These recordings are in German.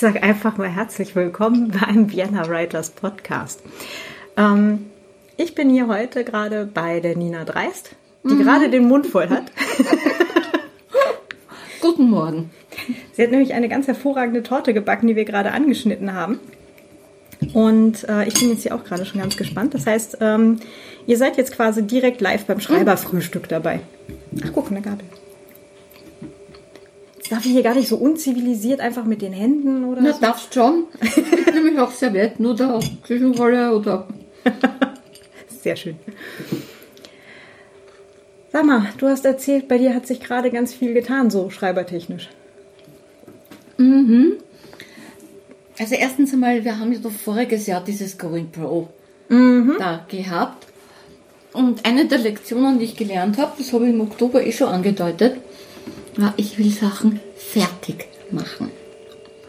sage einfach mal herzlich willkommen beim Vienna Writers Podcast. Ähm, ich bin hier heute gerade bei der Nina Dreist, die mhm. gerade den Mund voll hat. Guten Morgen. Sie hat nämlich eine ganz hervorragende Torte gebacken, die wir gerade angeschnitten haben. Und äh, ich bin jetzt hier auch gerade schon ganz gespannt. Das heißt, ähm, ihr seid jetzt quasi direkt live beim Schreiberfrühstück dabei. Ach, guck, eine Gabel. Darf ich hier gar nicht so unzivilisiert einfach mit den Händen oder Na, so? darfst schon. Ich nehme auch Servietten oder Küchenrolle oder. Sehr schön. Sag mal, du hast erzählt, bei dir hat sich gerade ganz viel getan, so schreibertechnisch. Mhm. Also erstens einmal, wir haben ja doch voriges Jahr dieses Going Pro mhm. da gehabt. Und eine der Lektionen, die ich gelernt habe, das habe ich im Oktober eh schon angedeutet, war, ich will Sachen fertig machen.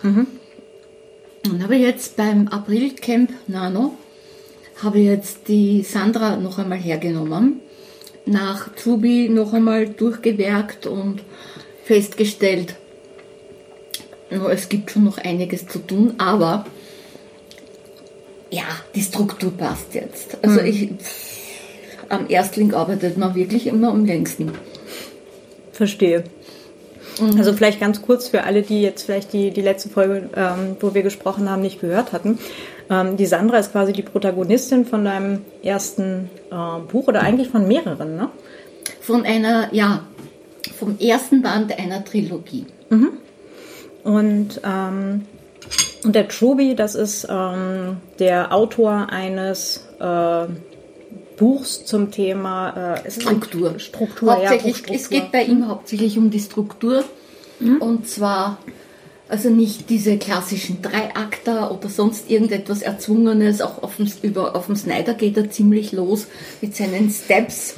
Mhm. Und habe jetzt beim April-Camp Nano, habe jetzt die Sandra noch einmal hergenommen, nach Truby noch einmal durchgewerkt und festgestellt, es gibt schon noch einiges zu tun, aber ja, die Struktur passt jetzt. Also mhm. ich, am Erstling arbeitet man wirklich immer am längsten. Verstehe. Mhm. Also vielleicht ganz kurz für alle, die jetzt vielleicht die, die letzte Folge, ähm, wo wir gesprochen haben, nicht gehört hatten. Ähm, die Sandra ist quasi die Protagonistin von deinem ersten äh, Buch oder eigentlich von mehreren, ne? Von einer, ja, vom ersten Band einer Trilogie. Mhm. Und, ähm, und der Truby, das ist ähm, der Autor eines äh, Buchs zum Thema äh, Struktur. Struktur, hauptsächlich, ja, Struktur. Es geht bei ihm hauptsächlich um die Struktur. Mhm. Und zwar also nicht diese klassischen Dreiakter oder sonst irgendetwas Erzwungenes. Auch auf dem, über, auf dem Snyder geht er ziemlich los mit seinen Steps.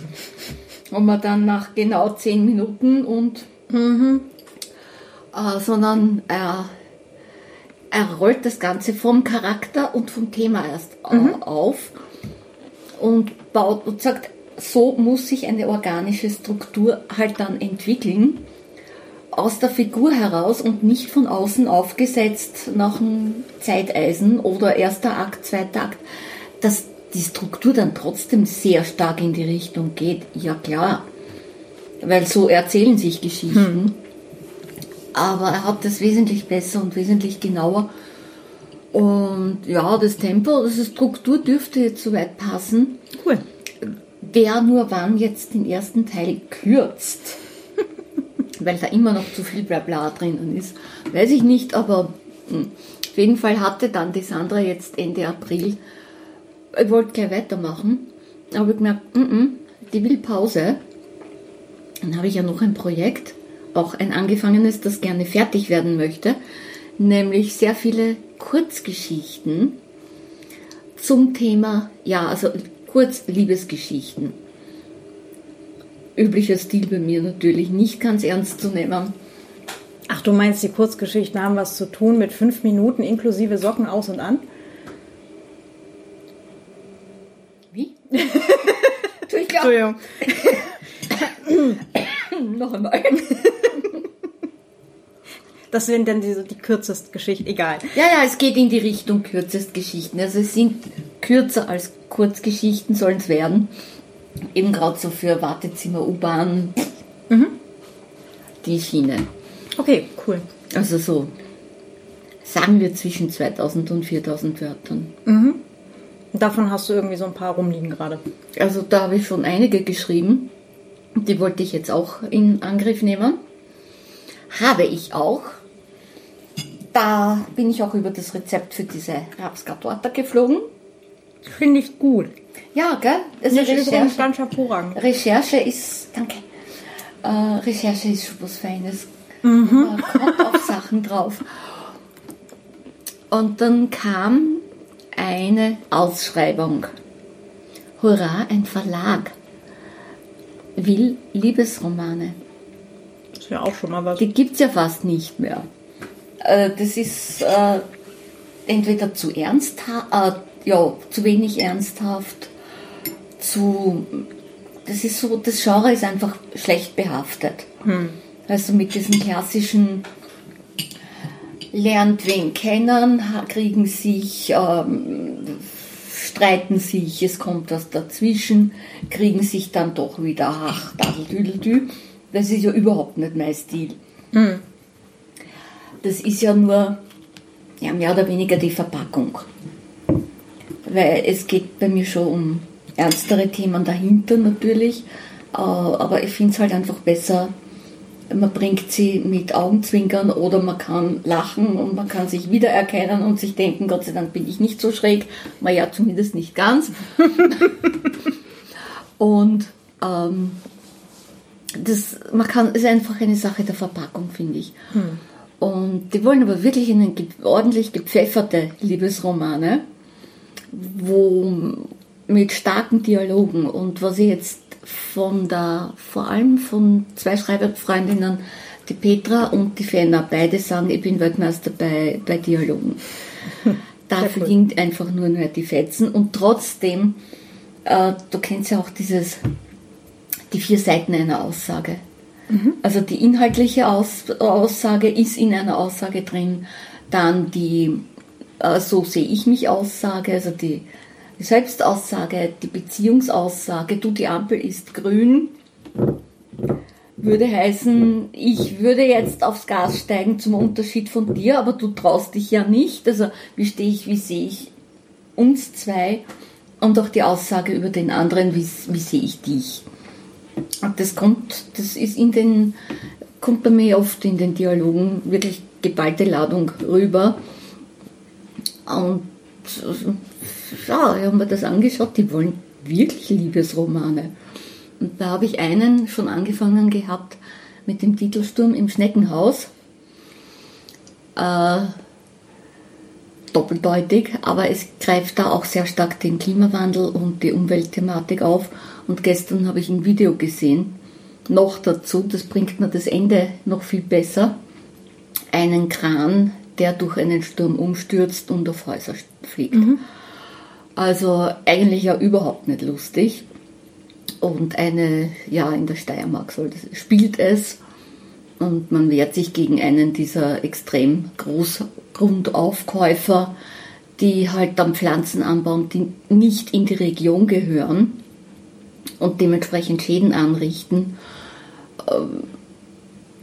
Und man dann nach genau zehn Minuten und mhm. äh, sondern er, er rollt das Ganze vom Charakter und vom Thema erst mhm. auf und baut und sagt, so muss sich eine organische Struktur halt dann entwickeln, aus der Figur heraus und nicht von außen aufgesetzt nach einem Zeiteisen oder erster Akt, zweiter Akt, dass die Struktur dann trotzdem sehr stark in die Richtung geht. Ja klar, weil so erzählen sich Geschichten. Hm. Aber er hat das wesentlich besser und wesentlich genauer und ja, das Tempo, also Struktur dürfte jetzt soweit passen. Cool. Wer nur wann jetzt den ersten Teil kürzt, weil da immer noch zu viel Blabla drinnen ist, weiß ich nicht, aber mh. Hm, auf jeden Fall hatte dann die Sandra jetzt Ende April, ich wollte gleich weitermachen, aber ich gemerkt, m -m, die will Pause. Dann habe ich ja noch ein Projekt, auch ein angefangenes, das gerne fertig werden möchte, nämlich sehr viele Kurzgeschichten zum Thema, ja, also Kurzliebesgeschichten. Üblicher Stil bei mir natürlich, nicht ganz ernst zu nehmen. Ach, du meinst, die Kurzgeschichten haben was zu tun mit fünf Minuten inklusive Socken aus und an? Wie? Entschuldigung. Noch einmal. Das sind dann die, die kürzest Geschichten, egal. Ja, ja, es geht in die Richtung kürzest Geschichten. Also es sind kürzer als Kurzgeschichten sollen es werden. Eben gerade so für Wartezimmer, U-Bahn, mhm. die Schiene. Okay, cool. Also so, sagen wir zwischen 2000 und 4000 Wörtern. Mhm. Davon hast du irgendwie so ein paar rumliegen gerade. Also da habe ich schon einige geschrieben. Die wollte ich jetzt auch in Angriff nehmen. Habe ich auch. Da bin ich auch über das Rezept für diese Rapskartorte geflogen. Finde ich gut. Ja, gell? Also ist Recherche, ganz hervorragend. Recherche ist, danke. Äh, Recherche ist schon was Feines. Mhm. Man kommt auf Sachen drauf. Und dann kam eine Ausschreibung. Hurra, ein Verlag will Liebesromane. Das ist ja auch schon mal was. Die gibt es ja fast nicht mehr. Äh, das ist äh, entweder zu ernsthaft, äh, ja, zu wenig ernsthaft, zu. Das ist so, das Genre ist einfach schlecht behaftet. Hm. Also mit diesen klassischen lernt wen kennen, kriegen sich, ähm, streiten sich, es kommt was dazwischen, kriegen sich dann doch wieder, ach, dadeldüdeldü. Das ist ja überhaupt nicht mein Stil. Mhm. Das ist ja nur ja, mehr oder weniger die Verpackung. Weil es geht bei mir schon um ernstere Themen dahinter natürlich, äh, aber ich finde es halt einfach besser, man bringt sie mit Augenzwinkern oder man kann lachen und man kann sich wiedererkennen und sich denken, Gott sei Dank bin ich nicht so schräg, naja, zumindest nicht ganz. und ähm, das, man kann, ist einfach eine Sache der Verpackung, finde ich. Hm. Und die wollen aber wirklich in ordentlich gepfefferte Liebesromane, wo mit starken Dialogen und was ich jetzt von der, vor allem von zwei Schreiberfreundinnen, die Petra und die Fenna, beide sagen, ich bin Weltmeister bei, bei Dialogen. Da fliegen einfach nur mehr die Fetzen und trotzdem, äh, du kennst ja auch dieses, die vier Seiten einer Aussage. Mhm. Also die inhaltliche Aus, Aussage ist in einer Aussage drin, dann die, äh, so sehe ich mich Aussage, also die Selbstaussage, die Beziehungsaussage, du, die Ampel ist grün, würde heißen, ich würde jetzt aufs Gas steigen zum Unterschied von dir, aber du traust dich ja nicht. Also wie stehe ich, wie sehe ich uns zwei und auch die Aussage über den anderen, wie, wie sehe ich dich. Das kommt, das ist in den, kommt bei mir oft in den Dialogen wirklich geballte Ladung rüber. Und ja, ich habe mir das angeschaut, die wollen wirklich Liebesromane. Und da habe ich einen schon angefangen gehabt mit dem Titelsturm im Schneckenhaus. Äh, doppeldeutig, aber es greift da auch sehr stark den Klimawandel und die Umweltthematik auf. Und gestern habe ich ein Video gesehen, noch dazu, das bringt mir das Ende noch viel besser, einen Kran, der durch einen Sturm umstürzt und auf Häuser fliegt. Mhm. Also eigentlich ja überhaupt nicht lustig. Und eine, ja, in der Steiermark soll das, spielt es und man wehrt sich gegen einen dieser extrem Großgrundaufkäufer, die halt dann Pflanzen anbauen, die nicht in die Region gehören und dementsprechend Schäden anrichten. Ähm,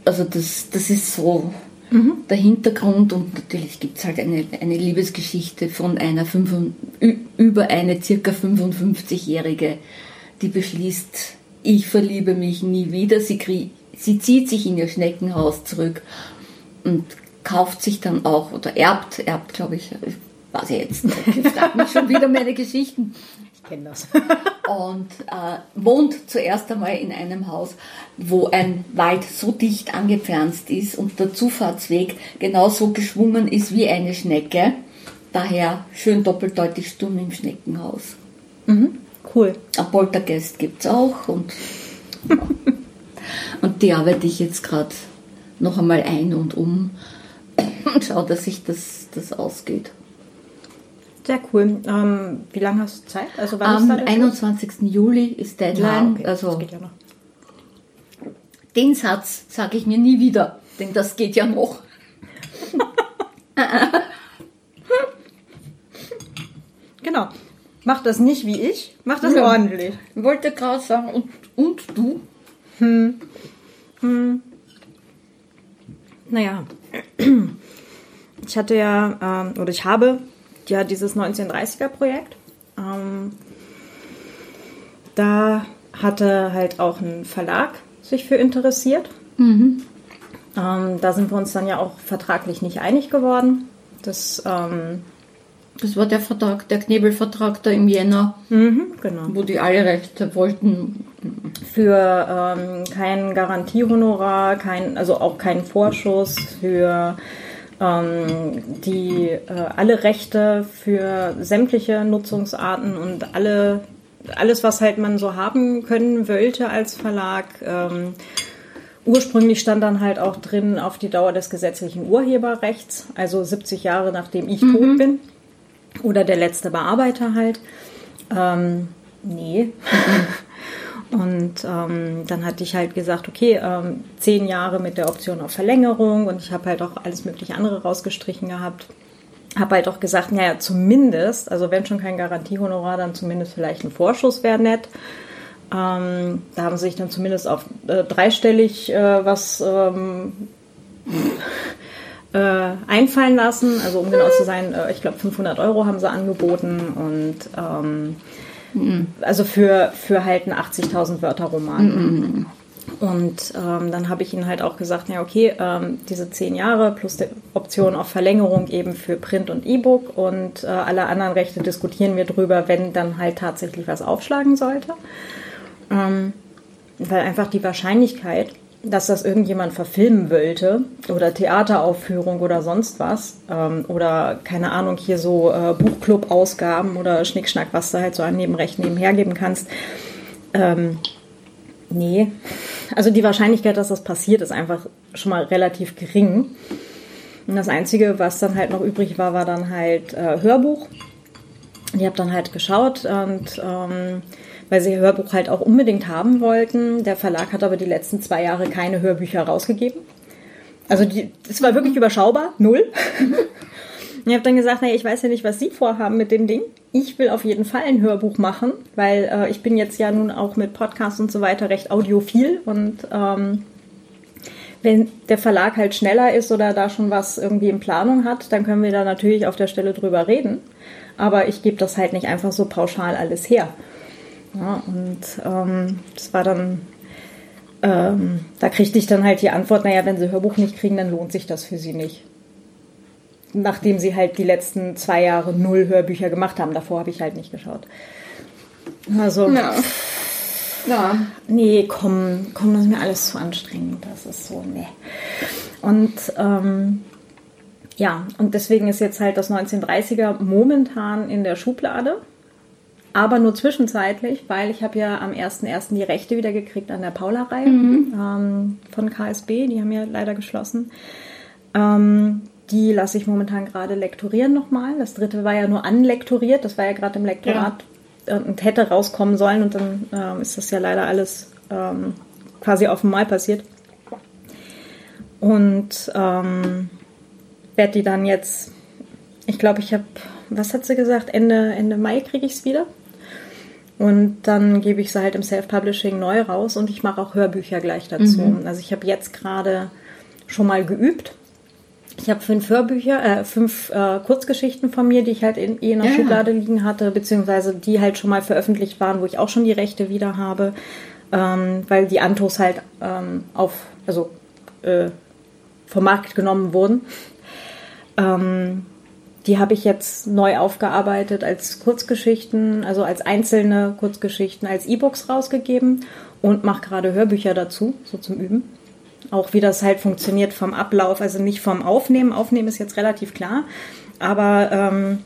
also das, das ist so mhm. der Hintergrund und natürlich gibt es halt eine, eine Liebesgeschichte von einer 5, über eine circa 55-Jährige, die beschließt, ich verliebe mich nie wieder. Sie, krieg, sie zieht sich in ihr Schneckenhaus zurück und kauft sich dann auch oder erbt, erbt glaube ich, weiß ich jetzt ich frage mich schon wieder meine Geschichten kenne das. und äh, wohnt zuerst einmal in einem Haus, wo ein Wald so dicht angepflanzt ist und der Zufahrtsweg genauso geschwungen ist wie eine Schnecke. Daher schön doppeldeutig Sturm im Schneckenhaus. Mhm, cool. Ein Poltergeist gibt es auch und, ja. und die arbeite ich jetzt gerade noch einmal ein und um und schaue, dass sich das, das ausgeht. Sehr cool. Ähm, wie lange hast du Zeit? Also wann Am ist 21. Juli ist Deadline. Ah, okay. Also das geht ja noch. Den Satz sage ich mir nie wieder, denn das geht ja noch. genau. Mach das nicht wie ich, mach das ja. ordentlich. Ich wollte gerade sagen, und, und du? Hm. Hm. Naja, ich hatte ja, ähm, oder ich habe ja dieses 1930er-Projekt. Ähm, da hatte halt auch ein Verlag sich für interessiert. Mhm. Ähm, da sind wir uns dann ja auch vertraglich nicht einig geworden. Das, ähm, das war der Vertrag, der Knebelvertrag da im Jänner, mhm, genau. wo die alle Rechte wollten. Für ähm, kein Garantiehonorar, kein, also auch keinen Vorschuss, für ähm, die äh, alle Rechte für sämtliche Nutzungsarten und alle alles, was halt man so haben können wollte als Verlag. Ähm, ursprünglich stand dann halt auch drin auf die Dauer des gesetzlichen Urheberrechts, also 70 Jahre nachdem ich mhm. tot bin. Oder der letzte Bearbeiter halt. Ähm, nee. Und ähm, dann hatte ich halt gesagt, okay, ähm, zehn Jahre mit der Option auf Verlängerung und ich habe halt auch alles mögliche andere rausgestrichen gehabt. Habe halt auch gesagt, naja, zumindest, also wenn schon kein Garantiehonorar, dann zumindest vielleicht ein Vorschuss wäre nett. Ähm, da haben sie sich dann zumindest auf äh, dreistellig äh, was ähm, äh, einfallen lassen. Also um genau zu sein, äh, ich glaube 500 Euro haben sie angeboten und ähm, mhm. also für, für halt einen 80.000 Wörter Roman. Mhm. Und ähm, dann habe ich ihnen halt auch gesagt, ja okay, ähm, diese zehn Jahre plus die Option auf Verlängerung eben für Print und E-Book und äh, alle anderen Rechte diskutieren wir drüber, wenn dann halt tatsächlich was aufschlagen sollte. Ähm, weil einfach die Wahrscheinlichkeit, dass das irgendjemand verfilmen wollte oder Theateraufführung oder sonst was ähm, oder keine Ahnung hier so äh, Buchclub-Ausgaben oder Schnickschnack, was du halt so an Nebenrechten nebenher geben kannst. Ähm, nee, also die Wahrscheinlichkeit, dass das passiert, ist einfach schon mal relativ gering. Und das Einzige, was dann halt noch übrig war, war dann halt äh, Hörbuch. Ich habe dann halt geschaut und ähm, weil sie Hörbuch halt auch unbedingt haben wollten. Der Verlag hat aber die letzten zwei Jahre keine Hörbücher rausgegeben. Also es war wirklich überschaubar, null. Ich habe dann gesagt, naja, ich weiß ja nicht, was Sie vorhaben mit dem Ding. Ich will auf jeden Fall ein Hörbuch machen, weil äh, ich bin jetzt ja nun auch mit Podcasts und so weiter recht audiophil und ähm, wenn der Verlag halt schneller ist oder da schon was irgendwie in Planung hat, dann können wir da natürlich auf der Stelle drüber reden. Aber ich gebe das halt nicht einfach so pauschal alles her. Ja, und ähm, das war dann, ähm, da kriegte ich dann halt die Antwort, naja, wenn sie Hörbuch nicht kriegen, dann lohnt sich das für sie nicht. Nachdem sie halt die letzten zwei Jahre null Hörbücher gemacht haben. Davor habe ich halt nicht geschaut. Also. Ja. ja. Nee, komm, komm, das ist mir alles zu anstrengend. Das ist so, nee. Und ähm, ja, und deswegen ist jetzt halt das 1930er momentan in der Schublade aber nur zwischenzeitlich, weil ich habe ja am 1.1. die Rechte wieder gekriegt an der Paula-Reihe mhm. ähm, von KSB, die haben ja leider geschlossen. Ähm, die lasse ich momentan gerade lektorieren nochmal. Das dritte war ja nur anlektoriert, das war ja gerade im Lektorat ja. und hätte rauskommen sollen und dann ähm, ist das ja leider alles ähm, quasi auf einmal passiert. Und ähm, werde die dann jetzt, ich glaube, ich habe, was hat sie gesagt, Ende, Ende Mai kriege ich es wieder. Und dann gebe ich sie halt im Self-Publishing neu raus und ich mache auch Hörbücher gleich dazu. Mhm. Also ich habe jetzt gerade schon mal geübt. Ich habe fünf Hörbücher, äh, fünf äh, Kurzgeschichten von mir, die ich halt in, eh in der ja. Schublade liegen hatte, beziehungsweise die halt schon mal veröffentlicht waren, wo ich auch schon die Rechte wieder habe, ähm, weil die Antos halt ähm, auf, also äh, vom Markt genommen wurden. Ähm, die habe ich jetzt neu aufgearbeitet als Kurzgeschichten, also als einzelne Kurzgeschichten, als E-Books rausgegeben und mache gerade Hörbücher dazu, so zum Üben. Auch wie das halt funktioniert vom Ablauf, also nicht vom Aufnehmen. Aufnehmen ist jetzt relativ klar, aber ähm,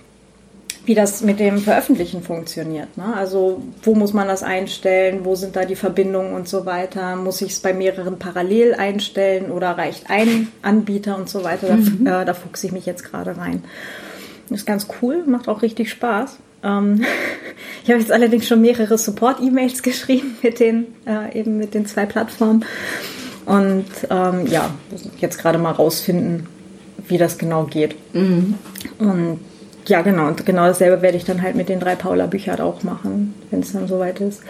wie das mit dem Veröffentlichen funktioniert. Ne? Also wo muss man das einstellen, wo sind da die Verbindungen und so weiter. Muss ich es bei mehreren parallel einstellen oder reicht ein Anbieter und so weiter. Mhm. Da, äh, da fuchse ich mich jetzt gerade rein. Ist ganz cool, macht auch richtig Spaß. Ähm, ich habe jetzt allerdings schon mehrere Support-E-Mails geschrieben mit den, äh, eben mit den zwei Plattformen. Und ähm, ja, jetzt gerade mal rausfinden, wie das genau geht. Mhm. Und ja, genau, und genau dasselbe werde ich dann halt mit den drei Paula-Büchern auch machen, wenn es dann soweit ist.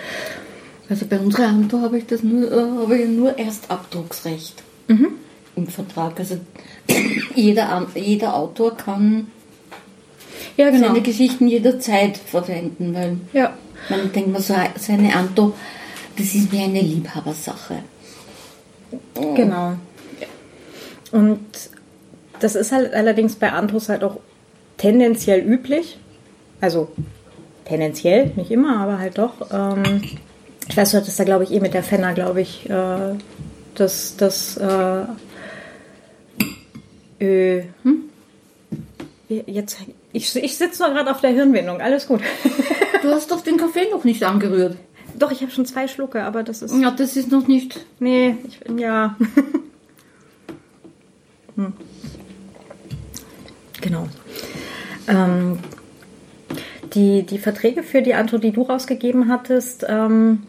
Also bei unserer Antwort habe ich das nur, äh, habe ich nur Erstabdrucksrecht mhm. im Vertrag. Also jeder, jeder Autor kann ja, genau. seine Geschichten jederzeit verwenden, weil ja. man denkt man so, seine Anto, das ist wie eine Liebhabersache. Genau. Und das ist halt allerdings bei Antos halt auch tendenziell üblich. Also tendenziell, nicht immer, aber halt doch. Ähm, ich weiß, du hattest da, glaube ich, eh mit der Fenner, glaube ich, äh, das, das äh, äh, hm? Jetzt ich, ich sitze noch gerade auf der Hirnwindung, alles gut. du hast doch den Kaffee noch nicht angerührt. Doch, ich habe schon zwei Schlucke, aber das ist. Ja, das ist noch nicht. Nee, ich, ja. hm. Genau. Ähm, die, die Verträge für die Antwort, die du rausgegeben hattest, ähm,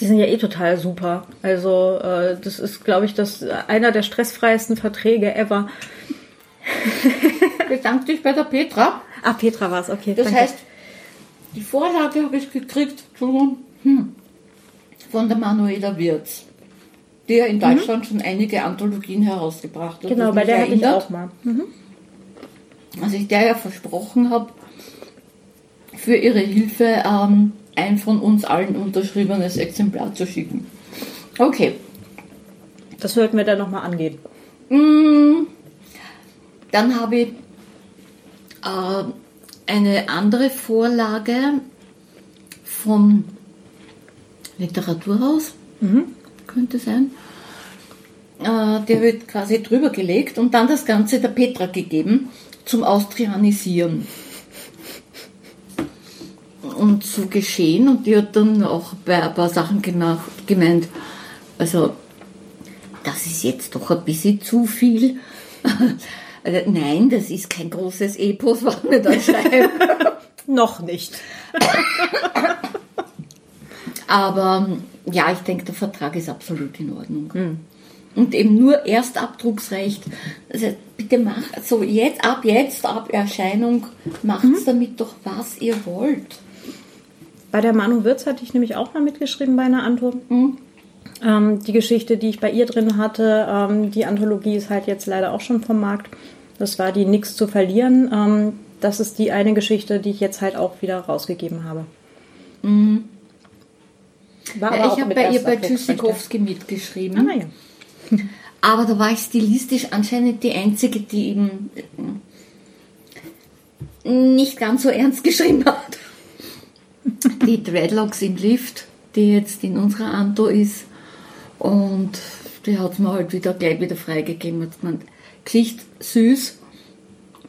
Die sind ja eh total super. Also äh, das ist, glaube ich, das einer der stressfreiesten Verträge ever. Bedank dich bei der Petra. Ah, Petra war es, okay. Das danke. heißt, die Vorlage habe ich gekriegt hm, von der Manuela Wirz, die ja in mhm. Deutschland mhm. schon einige Anthologien herausgebracht hat. Genau, bei der hatte ich auch mal. Mhm. Als ich der ja versprochen habe, für ihre Hilfe ähm, ein von uns allen unterschriebenes Exemplar zu schicken. Okay. Das sollten wir dann nochmal angehen. Mm, dann habe ich eine andere Vorlage vom Literaturhaus, mhm. könnte sein. Äh, der wird quasi drüber gelegt und dann das Ganze der Petra gegeben zum Austrianisieren und so geschehen und die hat dann auch bei ein paar Sachen gemeint, also das ist jetzt doch ein bisschen zu viel. Also, nein, das ist kein großes Epos, was wir da schreiben. Noch nicht. Aber ja, ich denke, der Vertrag ist absolut in Ordnung. Mhm. Und eben nur Erstabdrucksrecht. Also bitte macht so jetzt, ab jetzt, ab Erscheinung, macht mhm. damit doch, was ihr wollt. Bei der Manu Wirz hatte ich nämlich auch mal mitgeschrieben bei einer Antwort. Mhm. Ähm, die Geschichte, die ich bei ihr drin hatte, ähm, die Anthologie ist halt jetzt leider auch schon vom Markt. Das war die Nix zu verlieren. Ähm, das ist die eine Geschichte, die ich jetzt halt auch wieder rausgegeben habe. Mhm. Ja, ich habe bei ihr bei Tschüssikowski mitgeschrieben. Ah, ja. Aber da war ich stilistisch anscheinend die Einzige, die eben nicht ganz so ernst geschrieben hat die Dreadlocks im Lift, die jetzt in unserer Anto ist. Und die hat mir halt wieder gleich wieder freigegeben. Hat gemeint, Geschichte süß,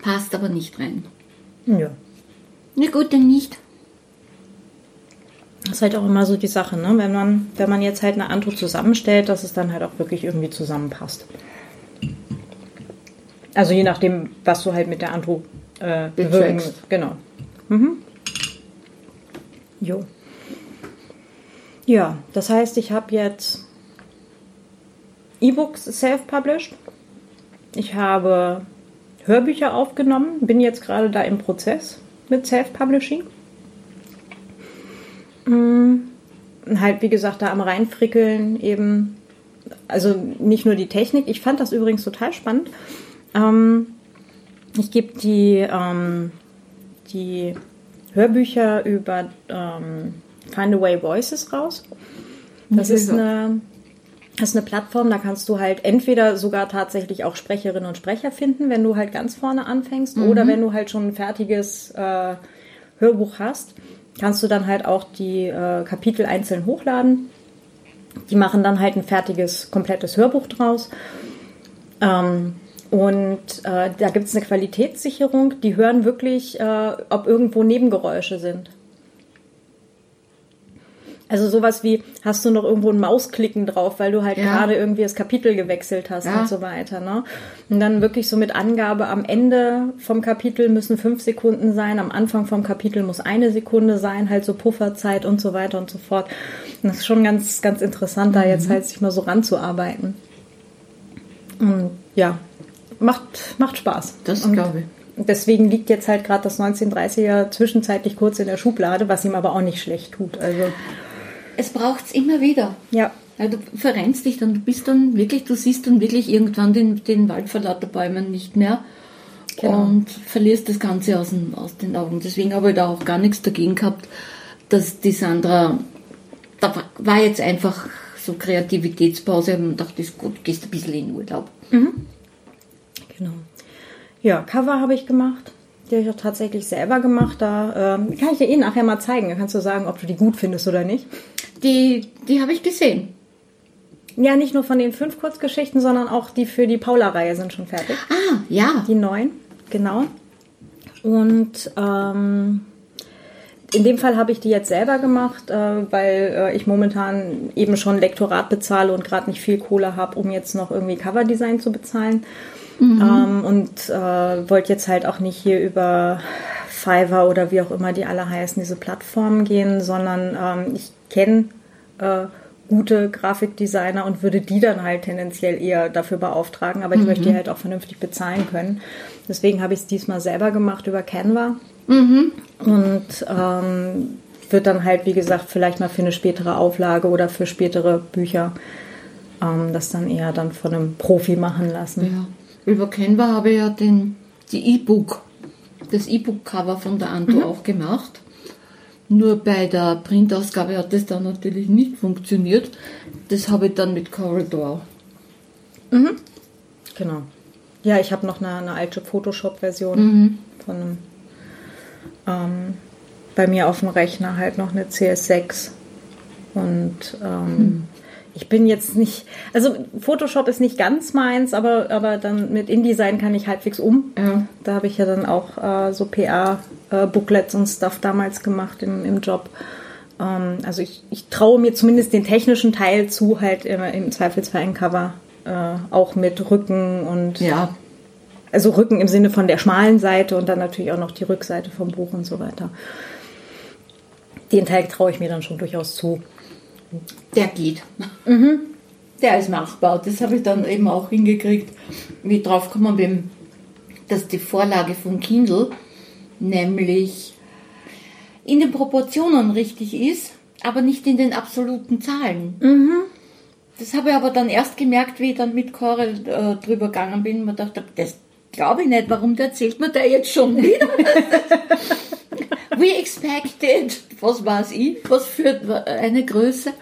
passt aber nicht rein. Ja. Na gut, dann nicht. Das ist halt auch immer so die Sache, ne? Wenn man, wenn man jetzt halt eine Antro zusammenstellt, dass es dann halt auch wirklich irgendwie zusammenpasst. Also je nachdem, was du halt mit der Antro äh, bewirken. Genau. Mhm. Jo. Ja, das heißt, ich habe jetzt E-Books self-published. Ich habe Hörbücher aufgenommen, bin jetzt gerade da im Prozess mit Self-Publishing. Hm, halt, wie gesagt, da am reinfrickeln eben. Also nicht nur die Technik. Ich fand das übrigens total spannend. Ähm, ich gebe die, ähm, die Hörbücher über ähm, Find a Way Voices raus. Das ist eine, das ist eine Plattform, da kannst du halt entweder sogar tatsächlich auch Sprecherinnen und Sprecher finden, wenn du halt ganz vorne anfängst, mhm. oder wenn du halt schon ein fertiges äh, Hörbuch hast, kannst du dann halt auch die äh, Kapitel einzeln hochladen. Die machen dann halt ein fertiges, komplettes Hörbuch draus. Ähm, und äh, da gibt es eine Qualitätssicherung, die hören wirklich, äh, ob irgendwo Nebengeräusche sind. Also sowas wie, hast du noch irgendwo ein Mausklicken drauf, weil du halt ja. gerade irgendwie das Kapitel gewechselt hast ja. und so weiter. Ne? Und dann wirklich so mit Angabe, am Ende vom Kapitel müssen fünf Sekunden sein, am Anfang vom Kapitel muss eine Sekunde sein, halt so Pufferzeit und so weiter und so fort. Und das ist schon ganz, ganz interessant, da jetzt mhm. halt sich mal so ranzuarbeiten. Und ja, macht, macht Spaß. Das glaube ich. Deswegen liegt jetzt halt gerade das 1930er zwischenzeitlich kurz in der Schublade, was ihm aber auch nicht schlecht tut. Also es braucht es immer wieder. Ja. Weil du verrennst dich dann, du bist dann wirklich, du siehst dann wirklich irgendwann den, den Wald vor lauter Bäumen nicht mehr genau. und verlierst das Ganze aus den, aus den Augen. Deswegen habe ich da auch gar nichts dagegen gehabt, dass die Sandra, da war jetzt einfach so Kreativitätspause und dachte, ist gut, gehst ein bisschen in Urlaub. Mhm. Genau. Ja, Cover habe ich gemacht. Die habe ich auch tatsächlich selber gemacht. Da ähm, kann ich dir eh nachher mal zeigen. Da kannst du sagen, ob du die gut findest oder nicht. Die, die habe ich gesehen. Ja, nicht nur von den fünf Kurzgeschichten, sondern auch die für die Paula-Reihe sind schon fertig. Ah, ja. Die neun, genau. Und ähm, in dem Fall habe ich die jetzt selber gemacht, äh, weil äh, ich momentan eben schon Lektorat bezahle und gerade nicht viel Kohle habe, um jetzt noch irgendwie Coverdesign zu bezahlen. Mhm. Ähm, und äh, wollte jetzt halt auch nicht hier über Fiverr oder wie auch immer die alle heißen, diese Plattformen gehen, sondern ähm, ich kenne äh, gute Grafikdesigner und würde die dann halt tendenziell eher dafür beauftragen. Aber ich mhm. möchte die halt auch vernünftig bezahlen können. Deswegen habe ich es diesmal selber gemacht über Canva. Mhm. Und ähm, wird dann halt, wie gesagt, vielleicht mal für eine spätere Auflage oder für spätere Bücher ähm, das dann eher dann von einem Profi machen lassen. Ja. Über Canva habe ich ja den, die E-Book, das E-Book-Cover von der Anto mhm. auch gemacht. Nur bei der Printausgabe hat das dann natürlich nicht funktioniert. Das habe ich dann mit Corridor. Mhm. Genau. Ja, ich habe noch eine, eine alte Photoshop-Version mhm. von einem, ähm, bei mir auf dem Rechner halt noch eine CS6. Und ähm, mhm. Ich bin jetzt nicht, also Photoshop ist nicht ganz meins, aber, aber dann mit InDesign kann ich halbwegs um. Ja. Da habe ich ja dann auch äh, so PA-Booklets äh, und Stuff damals gemacht im, im Job. Ähm, also ich, ich traue mir zumindest den technischen Teil zu, halt im, im Zweifelsfall ein Cover äh, auch mit Rücken und ja. also Rücken im Sinne von der schmalen Seite und dann natürlich auch noch die Rückseite vom Buch und so weiter. Den Teil traue ich mir dann schon durchaus zu. Der geht. Mhm. Der ist machbar. Das habe ich dann eben auch hingekriegt, wie drauf gekommen bin, dass die Vorlage von Kindle nämlich in den Proportionen richtig ist, aber nicht in den absoluten Zahlen. Mhm. Das habe ich aber dann erst gemerkt, wie ich dann mit Corel äh, drüber gegangen bin. Man dachte, das glaube ich nicht, warum erzählt mir der jetzt schon wieder? We expected, was weiß ich, was für eine Größe.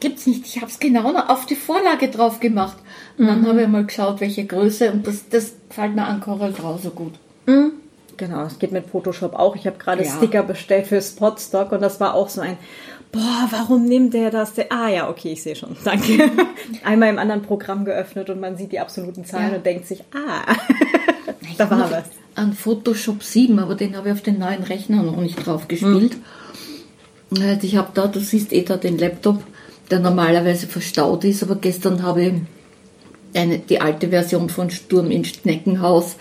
Gibt's nicht. Ich habe es genau noch auf die Vorlage drauf gemacht. Und dann mhm. habe ich mal geschaut, welche Größe. Und das, das gefällt mir an Corel Draw so gut. Mhm. Genau, das geht mit Photoshop auch. Ich habe gerade ja. Sticker bestellt für Spotstock und das war auch so ein, boah, warum nimmt der das? Der? Ah ja, okay, ich sehe schon. Danke. Einmal im anderen Programm geöffnet und man sieht die absoluten Zahlen ja. und denkt sich, ah, da war was. An Photoshop 7, aber den habe ich auf den neuen Rechner noch nicht drauf gespielt. Hm. Ich habe da, du siehst eh da den Laptop, der normalerweise verstaut ist, aber gestern habe ich eine, die alte Version von Sturm in Schneckenhaus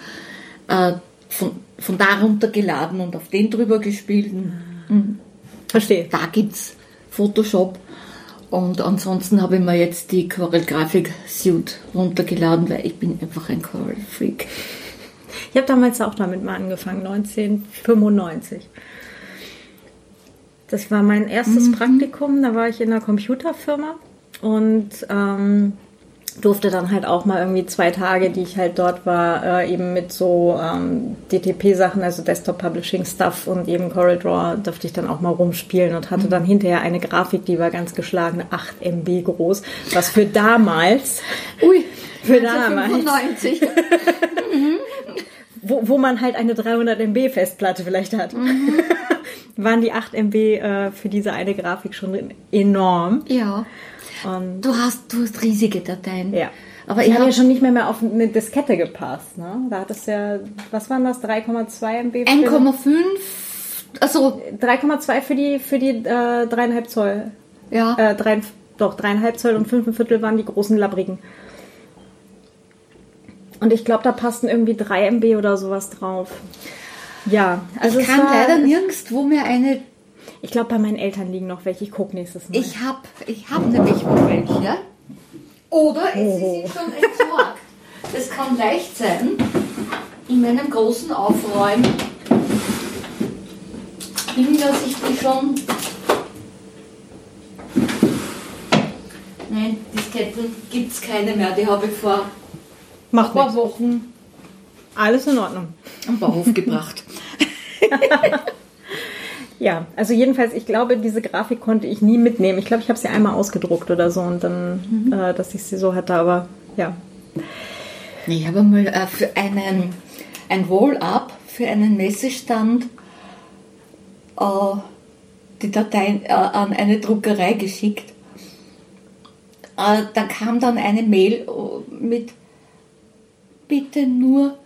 äh, von, von da runtergeladen und auf den drüber gespielt. Mhm. Verstehe. Da gibt es Photoshop. Und ansonsten habe ich mir jetzt die Corel Graphic Suite runtergeladen, weil ich bin einfach ein Corel Freak. Ich habe damals auch damit mal angefangen, 1995. Das war mein erstes mhm. Praktikum, da war ich in einer Computerfirma und ähm, durfte dann halt auch mal irgendwie zwei Tage, die ich halt dort war, äh, eben mit so ähm, DTP-Sachen, also Desktop Publishing Stuff und eben CorelDRAW durfte ich dann auch mal rumspielen und hatte mhm. dann hinterher eine Grafik, die war ganz geschlagene 8 MB groß, was für damals, ui, für damals, wo, wo man halt eine 300 MB Festplatte vielleicht hat, mhm. waren die 8 MB äh, für diese eine Grafik schon enorm. Ja. Und du hast, du hast riesige Dateien. Ja. Aber ich habe ja schon nicht mehr, mehr auf eine Diskette gepasst. Ne? Da hat es ja, was waren das, 3,2 MB? 1,5. Also 3,2 für die für die äh, dreieinhalb Zoll. Ja. Äh, drei, doch dreieinhalb Zoll und fünf Viertel waren die großen Labrigen. Und ich glaube, da passten irgendwie 3 MB oder sowas drauf. Ja, also ich kann leider nirgendwo mehr eine ich glaube, bei meinen Eltern liegen noch welche. Ich gucke nächstes Mal. Ich habe ich hab nämlich noch welche. Oder oh. sie sind schon entsorgt. Das kann leicht sein. In meinem großen Aufräumen dass ich die schon. Nein, Disketten gibt es keine mehr. Die habe ich vor Macht ein paar nichts. Wochen. Alles in Ordnung. Am Bauhof gebracht. Ja, also jedenfalls, ich glaube, diese Grafik konnte ich nie mitnehmen. Ich glaube, ich habe sie einmal ausgedruckt oder so und dann, mhm. äh, dass ich sie so hatte, aber ja. Ich habe mal äh, für einen ein Roll-up für einen Messestand äh, die Dateien äh, an eine Druckerei geschickt. Äh, da kam dann eine Mail äh, mit bitte nur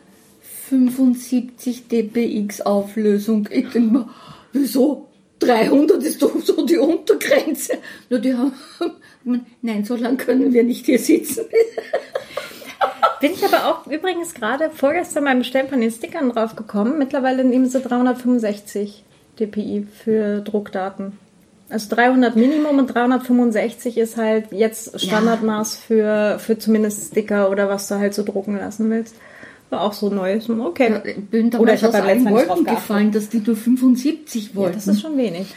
75 dpx Auflösung. Ich denke mir, wieso? 300 ist doch so die Untergrenze. Nur die haben, nein, so lange können wir nicht hier sitzen. Bin ich aber auch übrigens gerade vorgestern beim Bestellen von den Stickern drauf gekommen. Mittlerweile nehmen sie 365 dpi für Druckdaten. Also 300 Minimum und 365 ist halt jetzt Standardmaß für, für zumindest Sticker oder was du halt so drucken lassen willst. War auch so neu. Okay. Ja, bin Oder ich habe beim letzten Wolken gefallen, dass die nur 75 wollten. Ja, das ist schon wenig.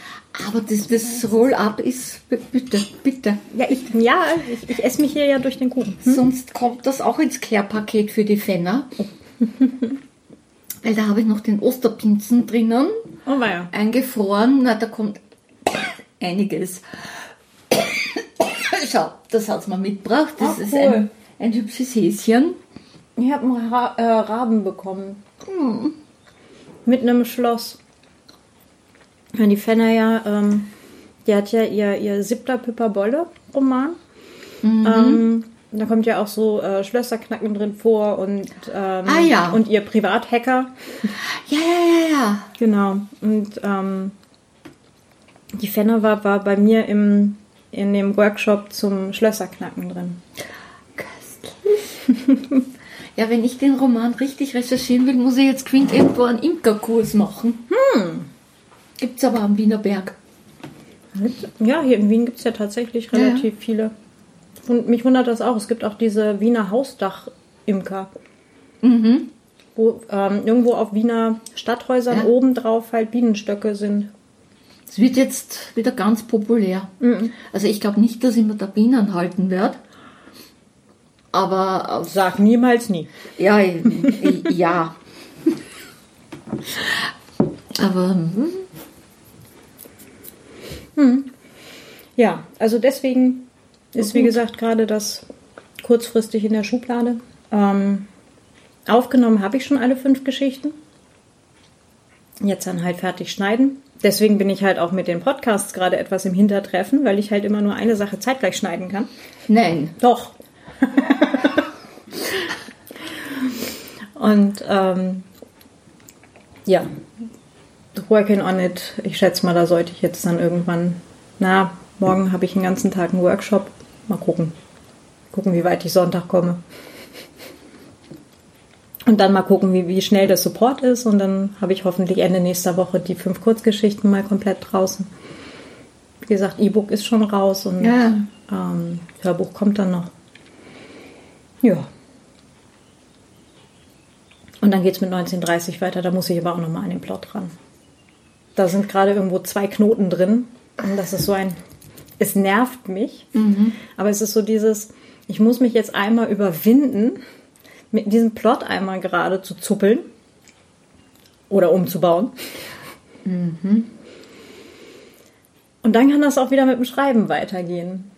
Aber das, das Roll-up ist, bitte, bitte. Ja, ich, ja, ich, ich esse mich hier ja durch den Kuchen. Hm? Sonst kommt das auch ins Care-Paket für die Fenner. Oh. Weil da habe ich noch den Osterpinzen drinnen. Oh, ja. Eingefroren. Na, da kommt einiges. Schau, das hat es mal mitgebracht. Das Ach, ist ein, ein hübsches Häschen. Ich habe einen Ra äh, Raben bekommen. Hm. Mit einem Schloss. Ja, die Fenner ja, ähm, die hat ja ihr, ihr siebter Pippa-Bolle-Roman. Mhm. Ähm, da kommt ja auch so äh, Schlösserknacken drin vor und, ähm, ah, ja. und ihr Privathacker. Ja, ja, ja, ja. Genau. Und ähm, die Fenner war, bei mir im, in dem Workshop zum Schlösserknacken drin. Köstlich. Ja, wenn ich den Roman richtig recherchieren will, muss ich jetzt Quint irgendwo einen Imkerkurs machen. Hm. Gibt es aber am Wiener Berg. Ja, hier in Wien gibt es ja tatsächlich relativ ja. viele. Und mich wundert das auch. Es gibt auch diese Wiener Hausdach-Imker. Mhm. Wo ähm, irgendwo auf Wiener Stadthäusern ja. obendrauf halt Bienenstöcke sind. Es wird jetzt wieder ganz populär. Mhm. Also ich glaube nicht, dass ich mir da Bienen halten werde. Aber. Sag niemals nie. Ja, ja. Aber. Hm. Hm. Ja, also deswegen ist, wie gesagt, gerade das kurzfristig in der Schublade. Ähm, aufgenommen habe ich schon alle fünf Geschichten. Jetzt dann halt fertig schneiden. Deswegen bin ich halt auch mit den Podcasts gerade etwas im Hintertreffen, weil ich halt immer nur eine Sache zeitgleich schneiden kann. Nein. Doch. Und ähm, ja, working on it. Ich schätze mal, da sollte ich jetzt dann irgendwann, na, morgen habe ich den ganzen Tag einen Workshop. Mal gucken. Gucken, wie weit ich Sonntag komme. Und dann mal gucken, wie, wie schnell der Support ist. Und dann habe ich hoffentlich Ende nächster Woche die fünf Kurzgeschichten mal komplett draußen. Wie gesagt, E-Book ist schon raus und ja. ähm, Hörbuch kommt dann noch. Ja. Und dann geht es mit 1930 weiter. Da muss ich aber auch nochmal an den Plot ran. Da sind gerade irgendwo zwei Knoten drin. Und das ist so ein. Es nervt mich. Mhm. Aber es ist so dieses. Ich muss mich jetzt einmal überwinden, mit diesem Plot einmal gerade zu zuppeln. Oder umzubauen. Mhm. Und dann kann das auch wieder mit dem Schreiben weitergehen.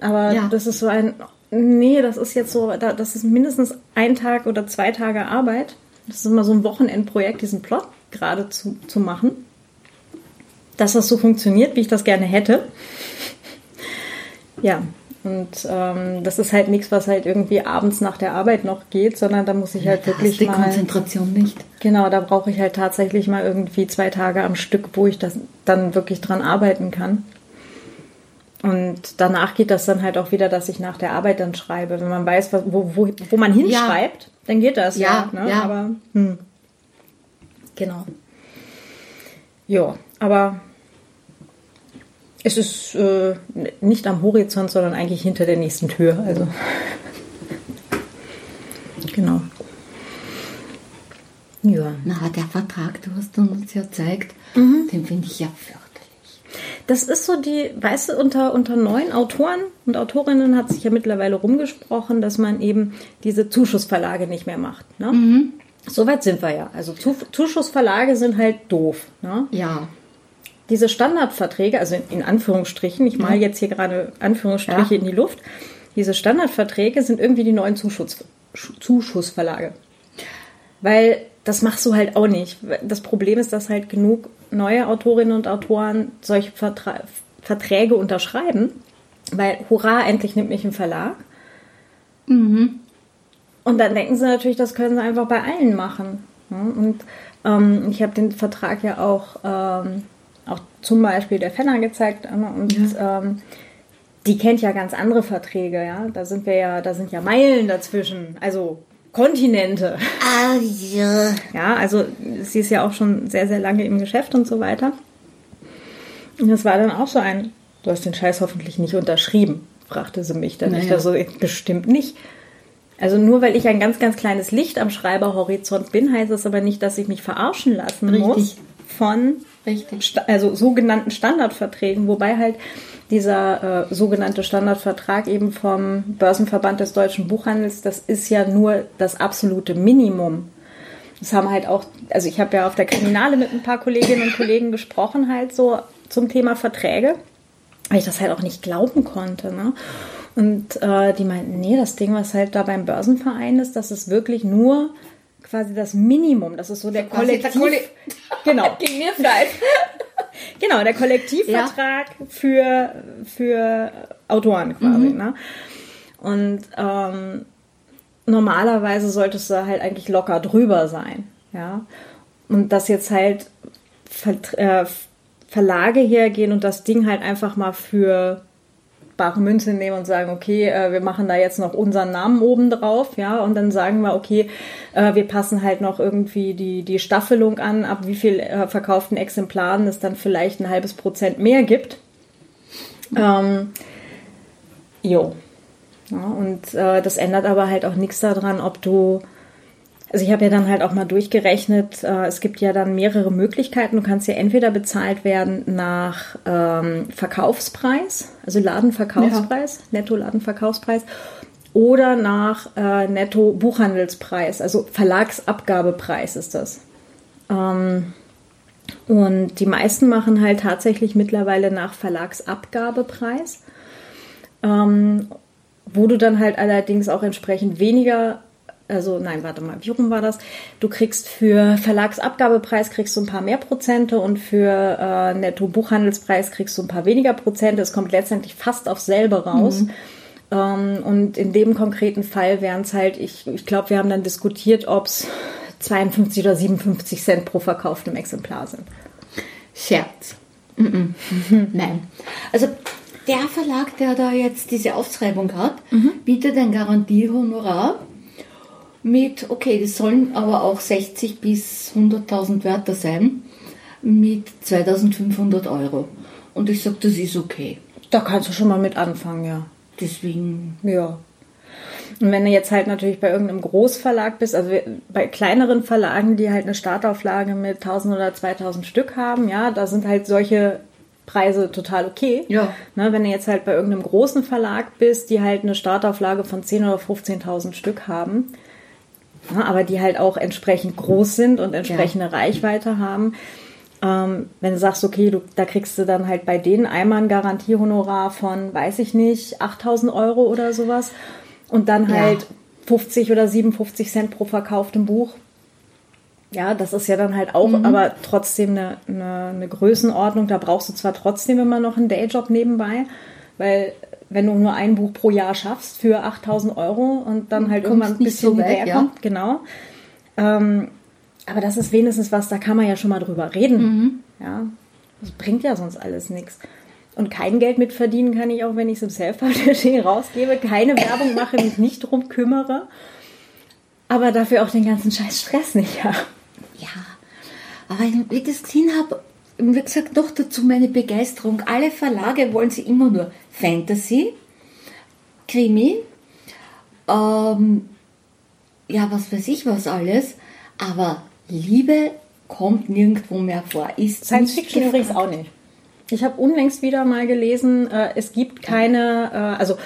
Aber ja. das ist so ein, Nee, das ist jetzt so, das ist mindestens ein Tag oder zwei Tage Arbeit. Das ist immer so ein Wochenendprojekt, diesen Plot gerade zu, zu machen. Dass das so funktioniert, wie ich das gerne hätte. Ja, und ähm, das ist halt nichts, was halt irgendwie abends nach der Arbeit noch geht, sondern da muss ich halt ja, wirklich die mal. Konzentration nicht. Genau, da brauche ich halt tatsächlich mal irgendwie zwei Tage am Stück, wo ich das dann wirklich dran arbeiten kann. Und danach geht das dann halt auch wieder, dass ich nach der Arbeit dann schreibe. Wenn man weiß, wo, wo, wo man hinschreibt, ja. dann geht das ja. ja, ne? ja. Aber hm. genau. Ja, aber es ist äh, nicht am Horizont, sondern eigentlich hinter der nächsten Tür. Also genau. Ja. Na, der Vertrag, du hast uns ja gezeigt, mhm. den finde ich ja fürchterlich. Das ist so die, weißt du, unter, unter neuen Autoren und Autorinnen hat sich ja mittlerweile rumgesprochen, dass man eben diese Zuschussverlage nicht mehr macht. Ne? Mhm. Soweit sind wir ja. Also Zuschussverlage sind halt doof. Ne? Ja. Diese Standardverträge, also in Anführungsstrichen, ich mal jetzt hier gerade Anführungsstriche ja. in die Luft, diese Standardverträge sind irgendwie die neuen Zuschuss, Zuschussverlage. Weil das machst du halt auch nicht. Das Problem ist, dass halt genug neue Autorinnen und Autoren solche Vertra Verträge unterschreiben, weil hurra, endlich nimmt mich ein Verlag. Mhm. Und dann denken sie natürlich, das können sie einfach bei allen machen. Und ähm, ich habe den Vertrag ja auch, ähm, auch zum Beispiel der Fenner gezeigt und ja. ähm, die kennt ja ganz andere Verträge, ja. Da sind wir ja, da sind ja Meilen dazwischen. Also Kontinente. Ah, ja. Ja, also sie ist ja auch schon sehr, sehr lange im Geschäft und so weiter. Und das war dann auch so ein, du hast den Scheiß hoffentlich nicht unterschrieben, fragte sie mich dann. Naja. Ich so, bestimmt nicht. Also nur weil ich ein ganz, ganz kleines Licht am Schreiberhorizont bin, heißt das aber nicht, dass ich mich verarschen lassen Richtig. muss von Richtig. also sogenannten Standardverträgen, wobei halt dieser äh, sogenannte Standardvertrag eben vom Börsenverband des deutschen Buchhandels, das ist ja nur das absolute Minimum. Das haben halt auch, also ich habe ja auf der Kriminale mit ein paar Kolleginnen und Kollegen gesprochen, halt so zum Thema Verträge, weil ich das halt auch nicht glauben konnte. Ne? Und äh, die meinten, nee, das Ding, was halt da beim Börsenverein ist, das ist wirklich nur quasi das Minimum. Das ist so der Kollektiv. Der Kolle genau. Genau, der Kollektivvertrag ja. für, für Autoren quasi. Mhm. Ne? Und ähm, normalerweise solltest du halt eigentlich locker drüber sein. Ja. Und dass jetzt halt Ver äh, Verlage hergehen und das Ding halt einfach mal für bare Münze nehmen und sagen, okay, äh, wir machen da jetzt noch unseren Namen oben drauf, ja, und dann sagen wir, okay, äh, wir passen halt noch irgendwie die, die Staffelung an, ab wie viel äh, verkauften Exemplaren es dann vielleicht ein halbes Prozent mehr gibt. Ähm, jo. Ja, und das ändert aber halt auch nichts daran, ob du also ich habe ja dann halt auch mal durchgerechnet, äh, es gibt ja dann mehrere Möglichkeiten. Du kannst ja entweder bezahlt werden nach ähm, Verkaufspreis, also Ladenverkaufspreis, ja. Netto-Ladenverkaufspreis, oder nach äh, Netto-Buchhandelspreis, also Verlagsabgabepreis ist das. Ähm, und die meisten machen halt tatsächlich mittlerweile nach Verlagsabgabepreis, ähm, wo du dann halt allerdings auch entsprechend weniger also nein, warte mal, wie rum war das? Du kriegst für Verlagsabgabepreis kriegst du ein paar mehr Prozente und für äh, Netto-Buchhandelspreis kriegst du ein paar weniger Prozente. Es kommt letztendlich fast auf selbe raus. Mhm. Ähm, und in dem konkreten Fall wären es halt, ich, ich glaube, wir haben dann diskutiert, ob es 52 oder 57 Cent pro verkauftem Exemplar sind. Scherz. Mm -mm. Nein. Also der Verlag, der da jetzt diese Auftreibung hat, mhm. bietet ein Garantiehonorar mit, okay, das sollen aber auch 60 bis 100.000 Wörter sein, mit 2500 Euro. Und ich sage, das ist okay. Da kannst du schon mal mit anfangen, ja. Deswegen. Ja. Und wenn du jetzt halt natürlich bei irgendeinem Großverlag bist, also bei kleineren Verlagen, die halt eine Startauflage mit 1000 oder 2000 Stück haben, ja, da sind halt solche Preise total okay. Ja. Ne, wenn du jetzt halt bei irgendeinem großen Verlag bist, die halt eine Startauflage von 10.000 oder 15.000 Stück haben, aber die halt auch entsprechend groß sind und entsprechende ja. Reichweite haben. Ähm, wenn du sagst, okay, du, da kriegst du dann halt bei denen einmal ein Garantiehonorar von, weiß ich nicht, 8000 Euro oder sowas und dann halt ja. 50 oder 57 Cent pro verkauftem Buch. Ja, das ist ja dann halt auch, mhm. aber trotzdem eine, eine, eine Größenordnung. Da brauchst du zwar trotzdem immer noch einen Dayjob nebenbei, weil wenn du nur ein Buch pro Jahr schaffst für 8000 Euro und dann halt irgendwann ein bisschen so weg, ja. genau. Ähm, aber das ist wenigstens was, da kann man ja schon mal drüber reden. Mhm. Ja, das bringt ja sonst alles nichts. Und kein Geld mitverdienen kann ich auch, wenn ich es im Self-Publishing rausgebe, keine Werbung mache, mich nicht drum kümmere, aber dafür auch den ganzen Scheiß Stress nicht habe. Ja, aber wie ich das gesehen habe, wie gesagt, noch dazu meine Begeisterung. Alle Verlage wollen sie immer nur Fantasy, Krimi, ähm, ja, was weiß ich was alles, aber Liebe kommt nirgendwo mehr vor. Ist Science Fiction übrigens auch nicht. Ich habe unlängst wieder mal gelesen, äh, es gibt keine, äh, also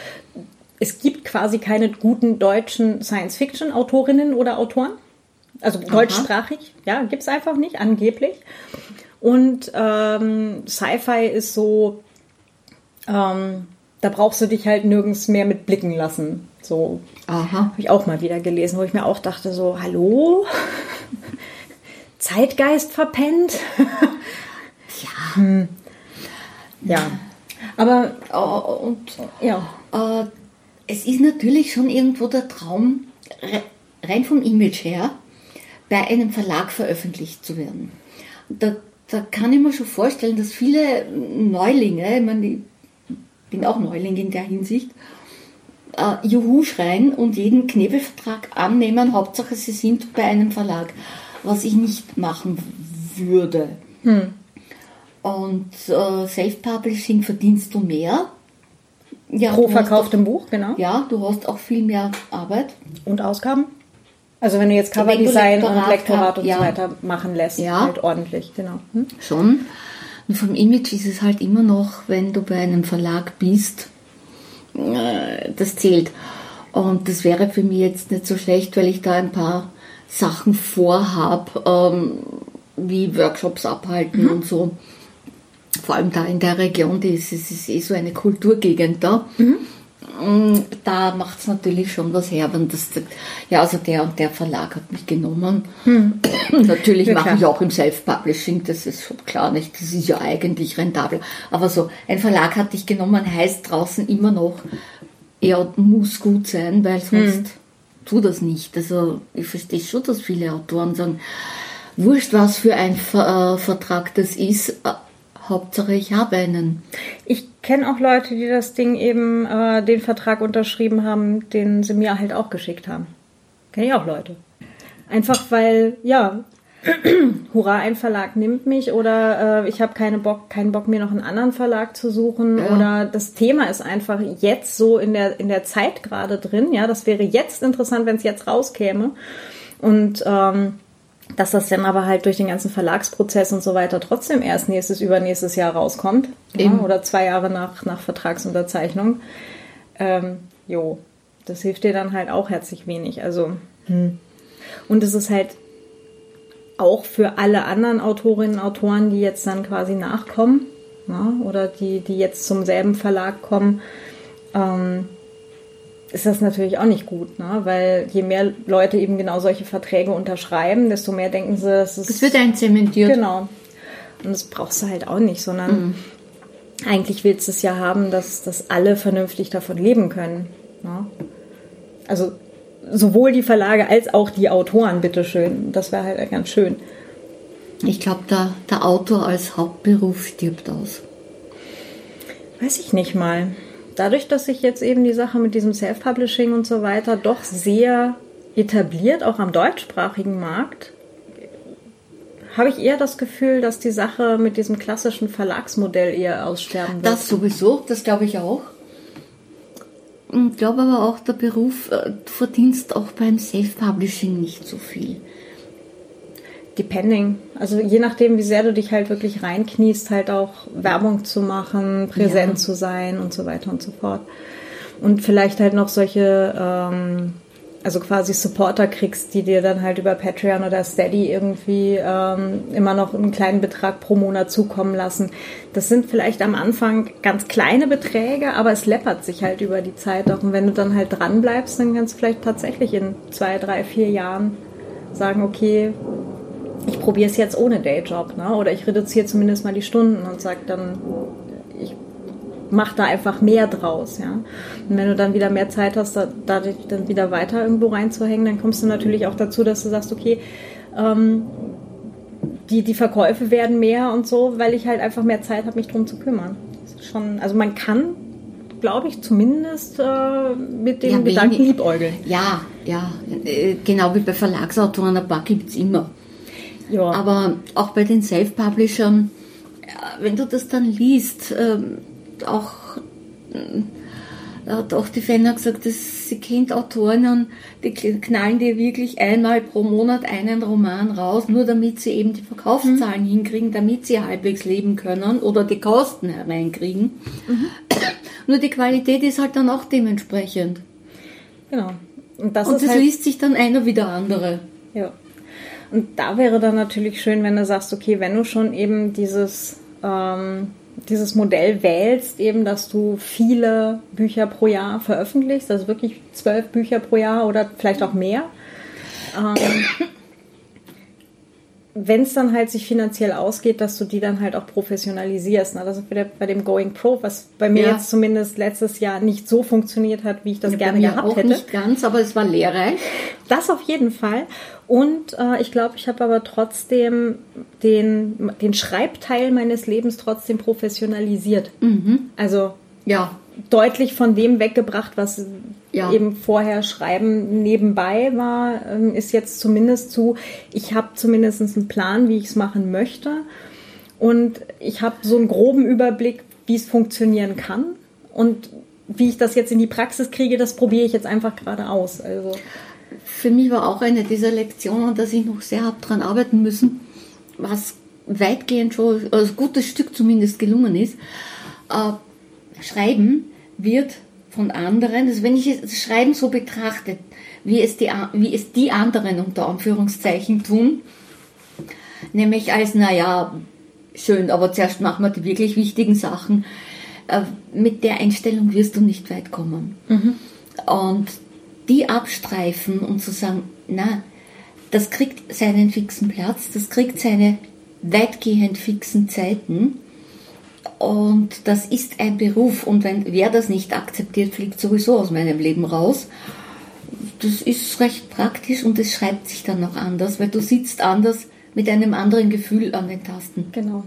es gibt quasi keine guten deutschen Science-Fiction-Autorinnen oder Autoren. Also Aha. deutschsprachig, ja, gibt es einfach nicht, angeblich. Und ähm, Sci-Fi ist so, ähm, da brauchst du dich halt nirgends mehr mit blicken lassen. So habe ich auch mal wieder gelesen, wo ich mir auch dachte, so, hallo? Zeitgeist verpennt? ja. Hm. Ja. Aber uh, und ja. Uh, es ist natürlich schon irgendwo der Traum, rein vom Image her, bei einem Verlag veröffentlicht zu werden. Da da kann ich mir schon vorstellen, dass viele Neulinge, ich meine, ich bin auch Neuling in der Hinsicht, äh, Juhu schreien und jeden Knebelvertrag annehmen, Hauptsache sie sind bei einem Verlag, was ich nicht machen würde. Hm. Und äh, Self-Publishing verdienst du mehr. Ja, Pro verkauftem Buch, genau. Ja, du hast auch viel mehr Arbeit. Und Ausgaben? Also wenn du jetzt Coverdesign und Lektorat und ja. so weiter machen lässt, ja. halt ordentlich, genau. Hm? Schon. Und vom Image ist es halt immer noch, wenn du bei einem Verlag bist, äh, das zählt. Und das wäre für mich jetzt nicht so schlecht, weil ich da ein paar Sachen vorhab, ähm, wie Workshops abhalten mhm. und so vor allem da in der Region, die ist, es ist eh so eine Kulturgegend da. Mhm. Da macht es natürlich schon was her, wenn das, ja, also der und der Verlag hat mich genommen. Mhm. natürlich ja, mache ich auch im Self-Publishing, das ist schon klar nicht, das ist ja eigentlich rentabel. Aber so, ein Verlag hat dich genommen, heißt draußen immer noch, er muss gut sein, weil sonst mhm. tu das nicht. Also ich verstehe schon, dass viele Autoren sagen, wurscht, was für ein Ver äh, Vertrag das ist, Hauptsache ich habe einen. Ich kenne auch Leute, die das Ding eben, äh, den Vertrag unterschrieben haben, den sie mir halt auch geschickt haben. Kenne ich auch Leute. Einfach weil, ja, hurra, ein Verlag nimmt mich oder äh, ich habe keine Bock, keinen Bock, mir noch einen anderen Verlag zu suchen ja. oder das Thema ist einfach jetzt so in der, in der Zeit gerade drin. Ja, das wäre jetzt interessant, wenn es jetzt rauskäme. Und ähm, dass das dann aber halt durch den ganzen Verlagsprozess und so weiter trotzdem erst nächstes, übernächstes Jahr rauskommt. Ja, oder zwei Jahre nach, nach Vertragsunterzeichnung. Ähm, jo, das hilft dir dann halt auch herzlich wenig. Also, hm. und es ist halt auch für alle anderen Autorinnen und Autoren, die jetzt dann quasi nachkommen, ja, oder die, die jetzt zum selben Verlag kommen, ähm, ist das natürlich auch nicht gut, ne? weil je mehr Leute eben genau solche Verträge unterschreiben, desto mehr denken sie, dass es. Es wird ein zementiert. Genau. Und das brauchst du halt auch nicht, sondern mhm. eigentlich willst du es ja haben, dass, dass alle vernünftig davon leben können. Ne? Also sowohl die Verlage als auch die Autoren, bitteschön. Das wäre halt ganz schön. Ich glaube, der, der Autor als Hauptberuf stirbt aus. Weiß ich nicht mal dadurch, dass sich jetzt eben die Sache mit diesem Self-Publishing und so weiter doch sehr etabliert, auch am deutschsprachigen Markt, habe ich eher das Gefühl, dass die Sache mit diesem klassischen Verlagsmodell eher aussterben wird. Das sowieso, das glaube ich auch. Ich glaube aber auch, der Beruf, äh, verdienst auch beim Self-Publishing nicht so viel. Depending. Also je nachdem, wie sehr du dich halt wirklich reinkniest, halt auch Werbung zu machen, präsent ja. zu sein und so weiter und so fort. Und vielleicht halt noch solche, ähm, also quasi Supporter kriegst, die dir dann halt über Patreon oder Steady irgendwie ähm, immer noch einen kleinen Betrag pro Monat zukommen lassen. Das sind vielleicht am Anfang ganz kleine Beträge, aber es läppert sich halt über die Zeit auch. Und wenn du dann halt dran bleibst, dann kannst du vielleicht tatsächlich in zwei, drei, vier Jahren sagen, okay, ich probiere es jetzt ohne Dayjob, ne? Oder ich reduziere zumindest mal die Stunden und sage dann, ich mache da einfach mehr draus, ja. Und wenn du dann wieder mehr Zeit hast, da, dich dann wieder weiter irgendwo reinzuhängen, dann kommst du natürlich auch dazu, dass du sagst, okay, ähm, die, die Verkäufe werden mehr und so, weil ich halt einfach mehr Zeit habe, mich drum zu kümmern. schon, also man kann, glaube ich, zumindest äh, mit dem ja, Gedanken liebäugeln. Ja, ja, äh, genau wie bei Verlagsautoren, ein paar gibt es immer. Ja. Aber auch bei den Self-Publishern, wenn du das dann liest, ähm, auch da hat auch die Fenner gesagt, dass sie kennt Autoren, die knallen dir wirklich einmal pro Monat einen Roman raus, nur damit sie eben die Verkaufszahlen mhm. hinkriegen, damit sie halbwegs leben können oder die Kosten hereinkriegen. Mhm. Nur die Qualität ist halt dann auch dementsprechend. Genau. Und das, Und das halt liest sich dann einer wie der andere. Ja. Und da wäre dann natürlich schön, wenn du sagst, okay, wenn du schon eben dieses, ähm, dieses Modell wählst, eben, dass du viele Bücher pro Jahr veröffentlichst, also wirklich zwölf Bücher pro Jahr oder vielleicht auch mehr. Ähm, wenn es dann halt sich finanziell ausgeht, dass du die dann halt auch professionalisierst. Ne? Das ist bei, bei dem Going Pro, was bei mir ja. jetzt zumindest letztes Jahr nicht so funktioniert hat, wie ich das ja, gerne gehabt auch hätte. Nicht ganz, aber es war lehrreich. Das auf jeden Fall. Und äh, ich glaube, ich habe aber trotzdem den, den Schreibteil meines Lebens trotzdem professionalisiert. Mhm. Also ja. Deutlich von dem weggebracht, was ja. eben vorher Schreiben nebenbei war, ähm, ist jetzt zumindest zu, ich habe zumindest einen Plan, wie ich es machen möchte. und ich habe so einen groben Überblick, wie es funktionieren kann und wie ich das jetzt in die Praxis kriege, das probiere ich jetzt einfach gerade aus. Also für mich war auch eine dieser Lektionen, dass ich noch sehr hart daran arbeiten müssen, was weitgehend schon also ein gutes Stück zumindest gelungen ist. Schreiben wird von anderen, also wenn ich das Schreiben so betrachte, wie es die, wie es die anderen unter Anführungszeichen tun, nämlich als, naja, schön, aber zuerst machen wir die wirklich wichtigen Sachen. Äh, mit der Einstellung wirst du nicht weit kommen. Mhm. Und die abstreifen und zu sagen, na, das kriegt seinen fixen Platz, das kriegt seine weitgehend fixen Zeiten und das ist ein Beruf und wenn wer das nicht akzeptiert, fliegt sowieso aus meinem Leben raus. Das ist recht praktisch und es schreibt sich dann noch anders, weil du sitzt anders mit einem anderen Gefühl an den Tasten. Genau.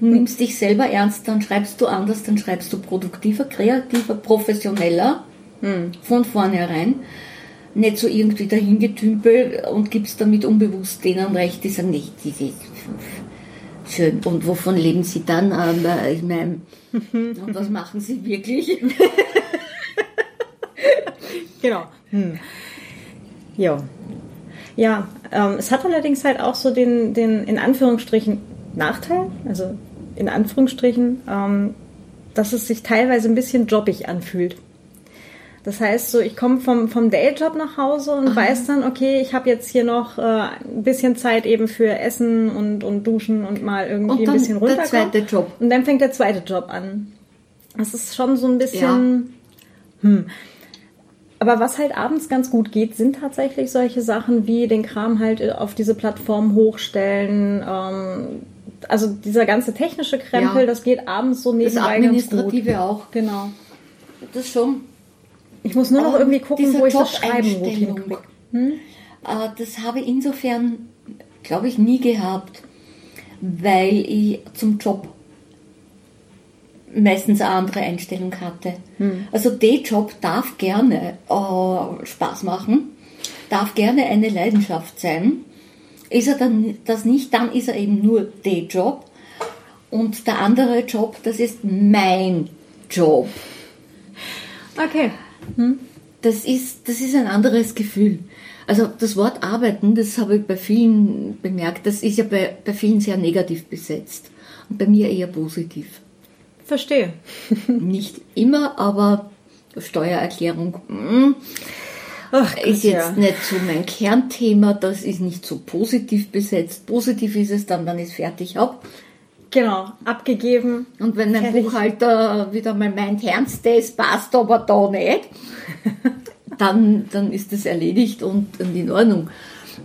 Du nimmst dich selber ernst, dann schreibst du anders, dann schreibst du produktiver, kreativer, professioneller hm. von vornherein. Nicht so irgendwie dahingetümpel und gibst damit unbewusst denen recht, die sagen, nicht, die, die, schön. Und wovon leben sie dann? Äh, ich meine, und was machen sie wirklich? genau. Hm. Ja. Ja, ähm, es hat allerdings halt auch so den, den in Anführungsstrichen Nachteil, also in Anführungsstrichen, ähm, dass es sich teilweise ein bisschen jobbig anfühlt. Das heißt, so ich komme vom, vom Dayjob nach Hause und Aha. weiß dann, okay, ich habe jetzt hier noch äh, ein bisschen Zeit eben für Essen und, und Duschen und mal irgendwie und ein bisschen runterkommen. Der zweite Job. Und dann fängt der zweite Job an. Das ist schon so ein bisschen. Ja. Hm. Aber was halt abends ganz gut geht, sind tatsächlich solche Sachen wie den Kram halt auf diese Plattform hochstellen. Ähm, also dieser ganze technische Krempel, ja. das geht abends so nebenbei das Administrative auch. Genau. Das schon. Ich muss nur noch irgendwie gucken, wo ich das Schreiben gut hinkriege. Hm? Äh, das habe ich insofern, glaube ich, nie gehabt, weil ich zum Job meistens eine andere Einstellung hatte. Hm. Also der Job darf gerne äh, Spaß machen, darf gerne eine Leidenschaft sein. Ist er dann das nicht, dann ist er eben nur der Job. Und der andere Job, das ist mein Job. Okay. Hm? Das, ist, das ist ein anderes Gefühl. Also das Wort arbeiten, das habe ich bei vielen bemerkt, das ist ja bei, bei vielen sehr negativ besetzt und bei mir eher positiv. Verstehe. Nicht immer, aber Steuererklärung mm, Ach, ist jetzt ja. nicht so mein Kernthema, das ist nicht so positiv besetzt. Positiv ist es dann, wenn ich es fertig habe. Genau, abgegeben. Und wenn fertig. Buchhalter wieder mal meint, ernst, das passt aber da nicht, dann, dann ist das erledigt und, und in Ordnung.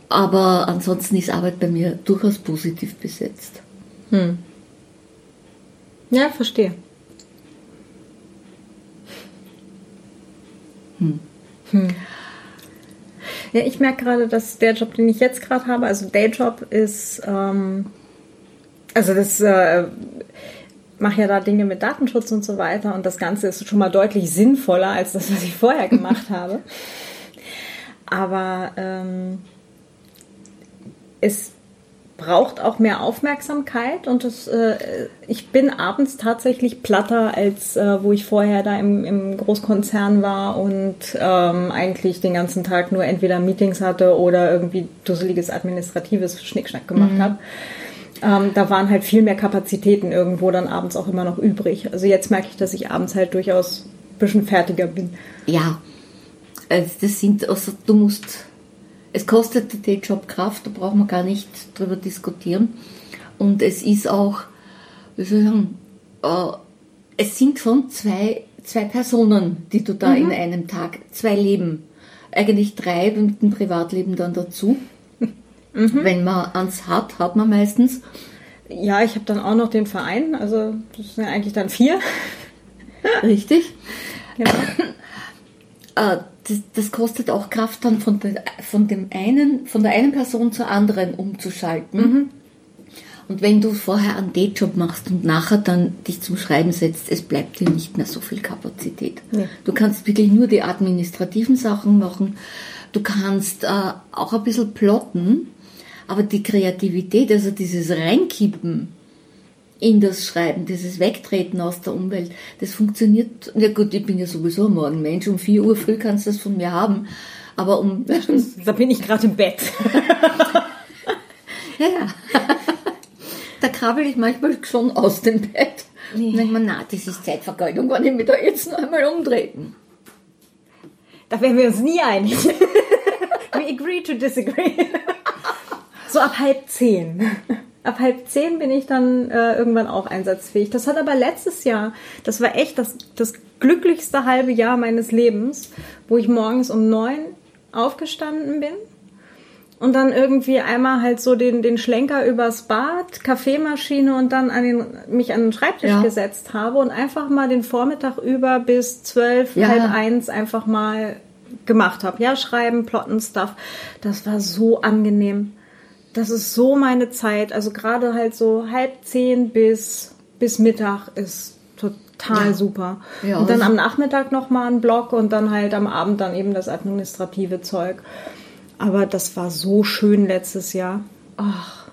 Aber ansonsten ist Arbeit bei mir durchaus positiv besetzt. Hm. Ja, verstehe. Hm. Hm. Ja, ich merke gerade, dass der Job, den ich jetzt gerade habe, also Dayjob ist, ähm, also das äh, mache ja da Dinge mit Datenschutz und so weiter und das Ganze ist schon mal deutlich sinnvoller als das, was ich vorher gemacht habe. Aber ähm, es braucht auch mehr Aufmerksamkeit und das, äh, ich bin abends tatsächlich platter, als äh, wo ich vorher da im, im Großkonzern war und ähm, eigentlich den ganzen Tag nur entweder Meetings hatte oder irgendwie dusseliges administratives Schnickschnack gemacht mhm. habe. Ähm, da waren halt viel mehr Kapazitäten irgendwo dann abends auch immer noch übrig. Also jetzt merke ich, dass ich abends halt durchaus ein bisschen fertiger bin. Ja, also das sind, also du musst es kostet den Job Kraft, da braucht man gar nicht drüber diskutieren. Und es ist auch, wie soll ich sagen, äh, es sind schon zwei, zwei Personen, die du da mhm. in einem Tag, zwei Leben, eigentlich drei mit dem Privatleben dann dazu. Mhm. Wenn man eins hat, hat man meistens. Ja, ich habe dann auch noch den Verein, also das sind ja eigentlich dann vier. Richtig. Genau. äh, das, das, kostet auch Kraft, dann von, der, von, dem einen, von der einen Person zur anderen umzuschalten. Mhm. Und wenn du vorher einen Dayjob machst und nachher dann dich zum Schreiben setzt, es bleibt dir nicht mehr so viel Kapazität. Ja. Du kannst wirklich nur die administrativen Sachen machen. Du kannst äh, auch ein bisschen plotten, aber die Kreativität, also dieses Reinkippen, in das Schreiben, dieses Wegtreten aus der Umwelt, das funktioniert, ja gut, ich bin ja sowieso ein Morgenmensch, um 4 Uhr früh kannst du das von mir haben, aber um... da bin ich gerade im Bett. ja, ja. Da krabbel ich manchmal schon aus dem Bett. Nee. Und denke mir, na, das ist Zeitvergeudung, wenn ich mich da jetzt noch einmal umtreten. Da werden wir uns nie einig. We agree to disagree. So ab halb zehn ab halb zehn bin ich dann äh, irgendwann auch einsatzfähig. Das hat aber letztes Jahr, das war echt das, das glücklichste halbe Jahr meines Lebens, wo ich morgens um neun aufgestanden bin und dann irgendwie einmal halt so den, den Schlenker übers Bad, Kaffeemaschine und dann an den, mich an den Schreibtisch ja. gesetzt habe und einfach mal den Vormittag über bis zwölf, ja. halb eins einfach mal gemacht habe. Ja, schreiben, plotten, Stuff. Das war so angenehm das ist so meine Zeit. Also gerade halt so halb zehn bis, bis Mittag ist total ja. super. Ja, und dann also am Nachmittag nochmal ein Block und dann halt am Abend dann eben das administrative Zeug. Aber das war so schön letztes Jahr. Ach,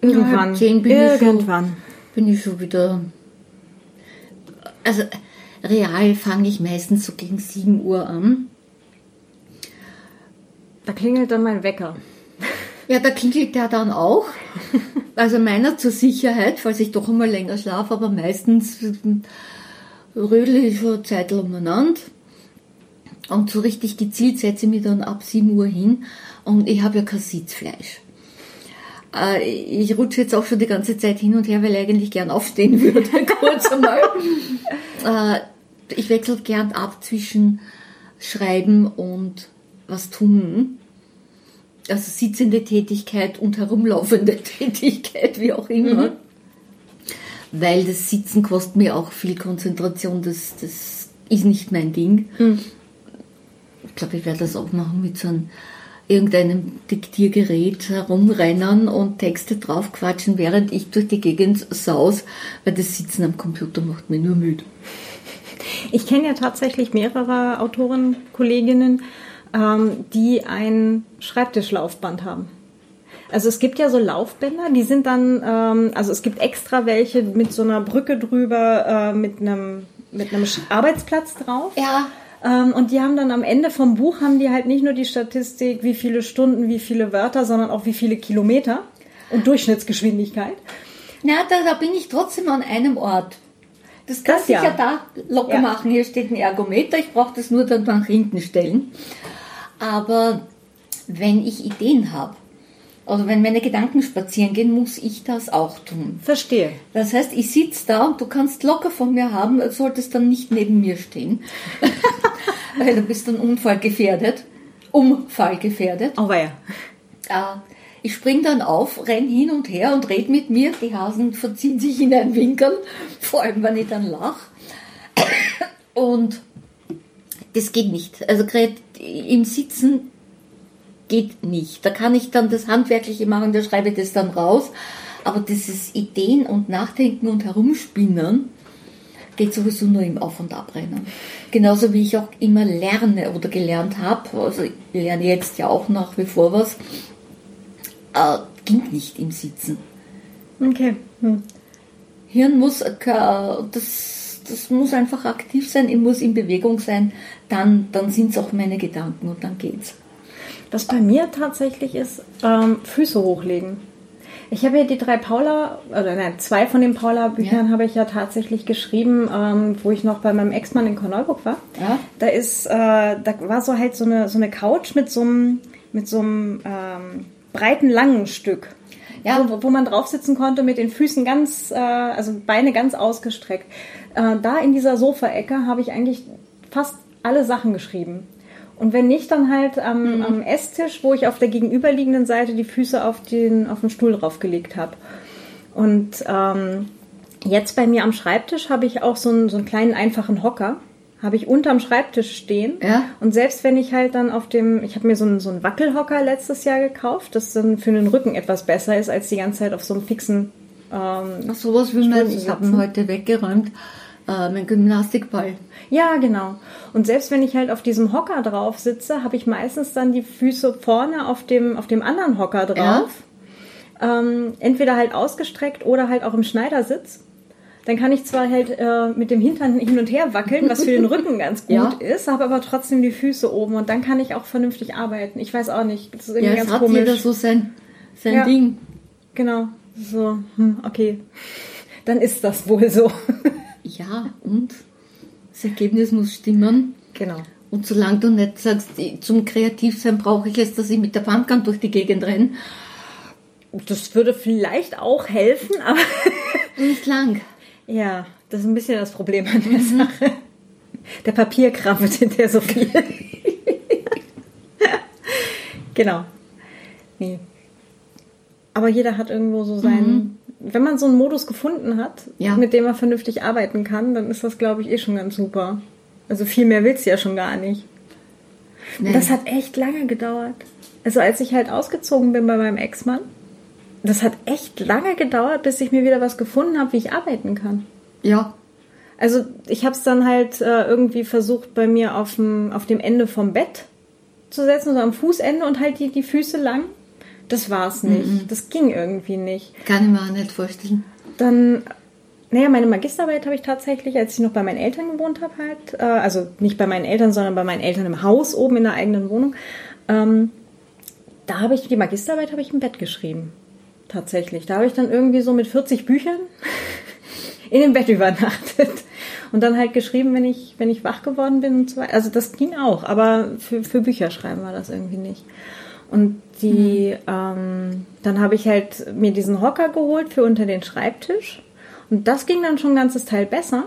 irgendwann. Ja, bin irgendwann. Ich schon, bin ich schon wieder. Also real fange ich meistens so gegen 7 Uhr an. Da klingelt dann mein Wecker. Ja, da klingelt der dann auch. Also meiner zur Sicherheit, falls ich doch einmal länger schlafe, aber meistens rödel ich schon Zeit umeinander. Und so richtig gezielt setze ich mich dann ab 7 Uhr hin und ich habe ja kein Sitzfleisch. Äh, ich rutsche jetzt auch schon die ganze Zeit hin und her, weil ich eigentlich gern aufstehen würde, kurz einmal. Äh, ich wechsle gern ab zwischen Schreiben und was tun also sitzende Tätigkeit und herumlaufende Tätigkeit, wie auch immer. Mhm. Weil das Sitzen kostet mir auch viel Konzentration, das, das ist nicht mein Ding. Mhm. Ich glaube, ich werde das auch machen mit so einem irgendeinem Diktiergerät herumrennen und Texte draufquatschen, während ich durch die Gegend saus, weil das Sitzen am Computer macht mir nur müde. Ich kenne ja tatsächlich mehrere Autoren, Kolleginnen, ähm, die ein Schreibtischlaufband haben. Also es gibt ja so Laufbänder, die sind dann, ähm, also es gibt extra welche mit so einer Brücke drüber, äh, mit einem mit einem Arbeitsplatz drauf. Ja. Ähm, und die haben dann am Ende vom Buch haben die halt nicht nur die Statistik, wie viele Stunden, wie viele Wörter, sondern auch wie viele Kilometer und Durchschnittsgeschwindigkeit. Na, da, da bin ich trotzdem an einem Ort. Das kann das ich ja. ja da locker ja. machen. Hier steht ein Ergometer, ich brauche das nur dann nach hinten stellen. Aber wenn ich Ideen habe, oder wenn meine Gedanken spazieren gehen, muss ich das auch tun. Verstehe. Das heißt, ich sitze da und du kannst locker von mir haben, solltest dann nicht neben mir stehen. Weil du bist dann unfallgefährdet. Unfallgefährdet. Oh ja. Äh, ich spring dann auf, renn hin und her und red mit mir. Die Hasen verziehen sich in einen Winkel, vor allem wenn ich dann lach. Und das geht nicht. Also gerade im Sitzen geht nicht. Da kann ich dann das Handwerkliche machen, da schreibe ich das dann raus. Aber dieses Ideen und Nachdenken und Herumspinnen geht sowieso nur im Auf- und Abrennen. Genauso wie ich auch immer lerne oder gelernt habe. Also ich lerne jetzt ja auch nach wie vor was. Äh, ging nicht im Sitzen. Okay. Hm. Hirn muss, äh, das, das muss einfach aktiv sein, ich muss in Bewegung sein, dann, dann sind es auch meine Gedanken und dann geht's. Was bei mir tatsächlich ist, ähm, Füße hochlegen. Ich habe ja die drei Paula, oder nein, zwei von den Paula-Büchern ja. habe ich ja tatsächlich geschrieben, ähm, wo ich noch bei meinem Ex-Mann in Korneuburg war. Ja. Da ist, äh, da war so halt so eine, so eine Couch mit so einem, mit so einem ähm, breiten, langen Stück. Ja. Wo, wo man drauf sitzen konnte mit den Füßen ganz, äh, also Beine ganz ausgestreckt. Äh, da in dieser Sofaecke habe ich eigentlich fast alle Sachen geschrieben. Und wenn nicht, dann halt am, mhm. am Esstisch, wo ich auf der gegenüberliegenden Seite die Füße auf den, auf den Stuhl draufgelegt habe. Und ähm, jetzt bei mir am Schreibtisch habe ich auch so einen, so einen kleinen einfachen Hocker. Habe ich unterm Schreibtisch stehen. Ja. Und selbst wenn ich halt dann auf dem, ich habe mir so einen, so einen Wackelhocker letztes Jahr gekauft, das dann für den Rücken etwas besser ist, als die ganze Zeit auf so einem fixen ähm, Ach, sowas wie man, ich habe ihn heute weggeräumt äh, mein Gymnastikball. Ja, genau. Und selbst wenn ich halt auf diesem Hocker drauf sitze, habe ich meistens dann die Füße vorne auf dem, auf dem anderen Hocker drauf. ähm, entweder halt ausgestreckt oder halt auch im Schneidersitz. Dann kann ich zwar halt äh, mit dem Hintern hin und her wackeln, was für den Rücken ganz gut ja. ist, habe aber trotzdem die Füße oben und dann kann ich auch vernünftig arbeiten. Ich weiß auch nicht, das ist irgendwie ja, ganz hat komisch. jeder so sein, sein ja, Ding. Genau, so, hm, okay. Dann ist das wohl so. ja, und das Ergebnis muss stimmen. Genau. Und solange du nicht sagst, zum Kreativsein brauche ich es, dass ich mit der Pumpgun durch die Gegend renne. Das würde vielleicht auch helfen, aber. Nicht lang. Ja, das ist ein bisschen das Problem an der mhm. Sache. Der Papierkram wird hinterher so viel. genau. Nee. Aber jeder hat irgendwo so seinen. Mhm. Wenn man so einen Modus gefunden hat, ja. mit dem man vernünftig arbeiten kann, dann ist das, glaube ich, eh schon ganz super. Also viel mehr willst du ja schon gar nicht. Nee. Das hat echt lange gedauert. Also als ich halt ausgezogen bin bei meinem Ex-Mann, das hat echt lange gedauert, bis ich mir wieder was gefunden habe, wie ich arbeiten kann. Ja. Also ich habe es dann halt äh, irgendwie versucht, bei mir auf dem, auf dem Ende vom Bett zu setzen, so am Fußende und halt die, die Füße lang. Das war's nicht. Mhm. Das ging irgendwie nicht. Kann ich mir auch nicht vorstellen. Dann, naja, meine Magisterarbeit habe ich tatsächlich, als ich noch bei meinen Eltern gewohnt habe, halt, äh, also nicht bei meinen Eltern, sondern bei meinen Eltern im Haus oben in der eigenen Wohnung. Ähm, da habe ich die Magisterarbeit habe ich im Bett geschrieben tatsächlich. Da habe ich dann irgendwie so mit 40 Büchern in dem Bett übernachtet und dann halt geschrieben, wenn ich, wenn ich wach geworden bin und so weiter. Also das ging auch, aber für, für Bücher schreiben war das irgendwie nicht. Und die, mhm. ähm, dann habe ich halt mir diesen Hocker geholt für unter den Schreibtisch. Und das ging dann schon ein ganzes Teil besser.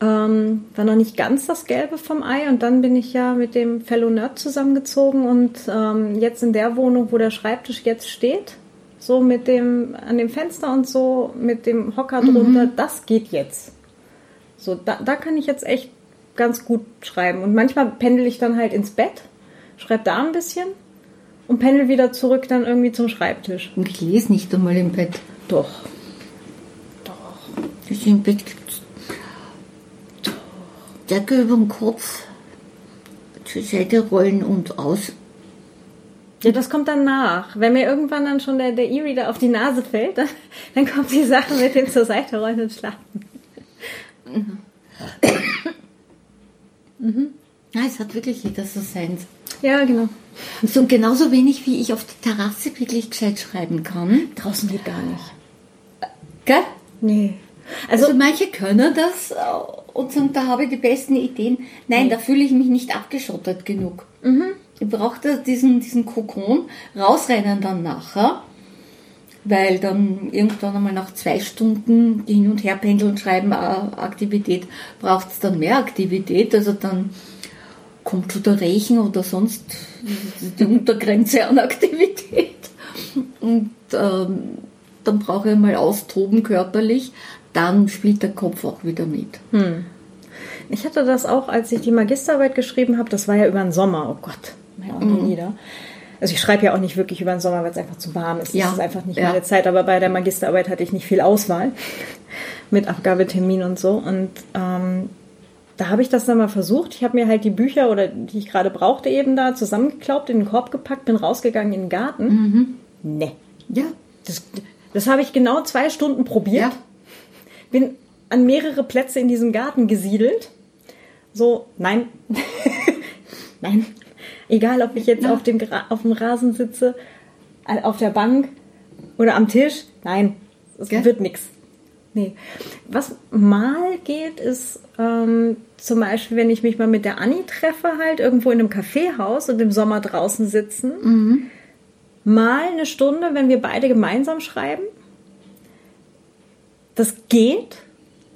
Ähm, war noch nicht ganz das Gelbe vom Ei und dann bin ich ja mit dem Fellow Nerd zusammengezogen und ähm, jetzt in der Wohnung, wo der Schreibtisch jetzt steht, so mit dem, an dem Fenster und so, mit dem Hocker drunter, mhm. das geht jetzt. So, da, da kann ich jetzt echt ganz gut schreiben. Und manchmal pendel ich dann halt ins Bett, schreibe da ein bisschen und pendel wieder zurück dann irgendwie zum Schreibtisch. Und ich lese nicht einmal im Bett. Doch. Doch. Das im Bett gibt's. Doch. Decke über dem Kopf, zur Seite rollen und aus. Ja, das kommt dann nach. Wenn mir irgendwann dann schon der, der E-Reader auf die Nase fällt, dann, dann kommt die Sache mit dem zur Seite rollen und schlafen. Mhm. mhm. Ja, es hat wirklich jeder so seins. Ja, genau. So genauso wenig wie ich auf der Terrasse wirklich gescheit schreiben kann. Draußen geht gar nicht. Gell? Nee. Also, also manche können das äh, und sagen, da habe ich die besten Ideen. Nein, nee. da fühle ich mich nicht abgeschottet genug. Mhm. Ich brauchte diesen, diesen Kokon, rausrennen dann nachher, weil dann irgendwann einmal nach zwei Stunden Hin- und Herpendeln, Schreiben, äh, Aktivität, braucht es dann mehr Aktivität, also dann kommt schon der Rechen oder sonst die Untergrenze an Aktivität. Und ähm, dann brauche ich mal austoben körperlich, dann spielt der Kopf auch wieder mit. Hm. Ich hatte das auch, als ich die Magisterarbeit geschrieben habe, das war ja über den Sommer, oh Gott ja, mhm. nieder. Also ich schreibe ja auch nicht wirklich über den Sommer, weil es einfach zu warm ist. Ja. Das ist einfach nicht ja. meine Zeit. Aber bei der Magisterarbeit hatte ich nicht viel Auswahl mit Abgabetermin und so. Und ähm, da habe ich das dann mal versucht. Ich habe mir halt die Bücher oder die ich gerade brauchte eben da zusammengeklaubt, in den Korb gepackt, bin rausgegangen in den Garten. Mhm. Ne. Ja. Das, das habe ich genau zwei Stunden probiert. Ja. Bin an mehrere Plätze in diesem Garten gesiedelt. So, nein. nein. Egal, ob ich jetzt ja. auf, dem, auf dem Rasen sitze, äh, auf der Bank oder am Tisch. Nein, es Gell? wird nichts. Nee. Was mal geht, ist ähm, zum Beispiel, wenn ich mich mal mit der Anni treffe, halt irgendwo in einem Kaffeehaus und im Sommer draußen sitzen. Mhm. Mal eine Stunde, wenn wir beide gemeinsam schreiben. Das geht,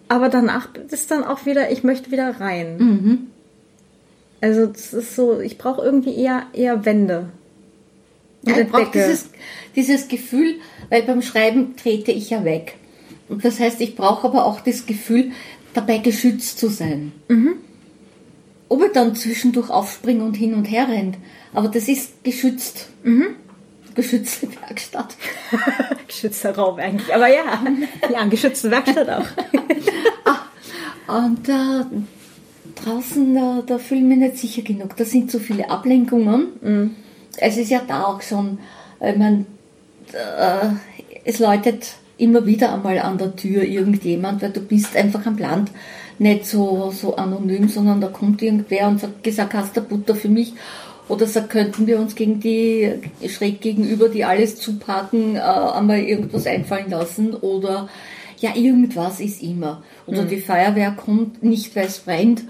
aber danach ist dann auch wieder, ich möchte wieder rein. Mhm. Also das ist so, ich brauche irgendwie eher, eher Wände. Ja, ich brauche dieses, dieses Gefühl, weil beim Schreiben trete ich ja weg. Und das heißt, ich brauche aber auch das Gefühl, dabei geschützt zu sein. Mhm. Ob er dann zwischendurch aufspringt und hin und her rennt, aber das ist geschützt. Mhm. Geschützte Werkstatt. Geschützter Raum eigentlich, aber ja, ja, geschützte Werkstatt auch. ah, und äh, draußen, da, da fühle ich mich nicht sicher genug. Da sind so viele Ablenkungen. Mhm. Es ist ja da auch schon, ich meine, äh, es läutet immer wieder einmal an der Tür irgendjemand, weil du bist einfach am Land nicht so, so anonym, sondern da kommt irgendwer und sagt, gesagt, hast du Butter für mich? Oder sagt, könnten wir uns gegen die schräg gegenüber, die alles zupacken, äh, einmal irgendwas einfallen lassen? Oder ja, irgendwas ist immer. Oder mhm. die Feuerwehr kommt nicht, weil es brennt,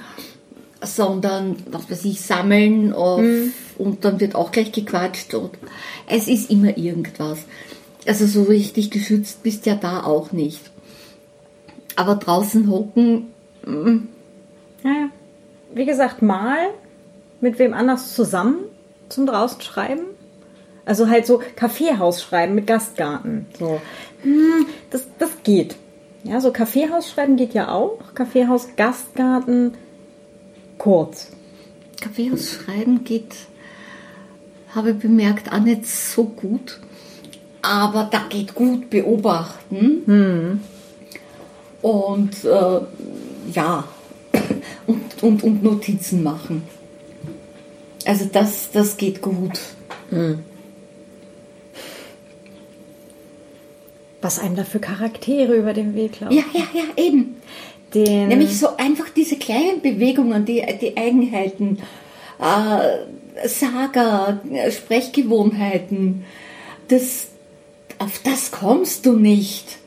sondern, was weiß ich, sammeln auf, mhm. und dann wird auch gleich gequatscht. Und es ist immer irgendwas. Also so richtig geschützt bist ja da auch nicht. Aber draußen hocken. Mm. Ja, wie gesagt, mal mit wem anders zusammen zum draußen schreiben. Also halt so Kaffeehaus schreiben mit Gastgarten. So. Hm, das, das geht. Ja, so Kaffeehaus schreiben geht ja auch. Kaffeehaus, Gastgarten, kurz. Kaffeehaus schreiben geht, habe ich bemerkt, auch nicht so gut aber da geht gut beobachten. Hm. Und äh, ja, und, und, und Notizen machen. Also das, das geht gut. Hm. Was einem da für Charaktere über den Weg laufen. Ja, ja, ja, eben. Den Nämlich so einfach diese kleinen Bewegungen, die, die Eigenheiten, äh, Saga, Sprechgewohnheiten, das, auf das kommst du nicht.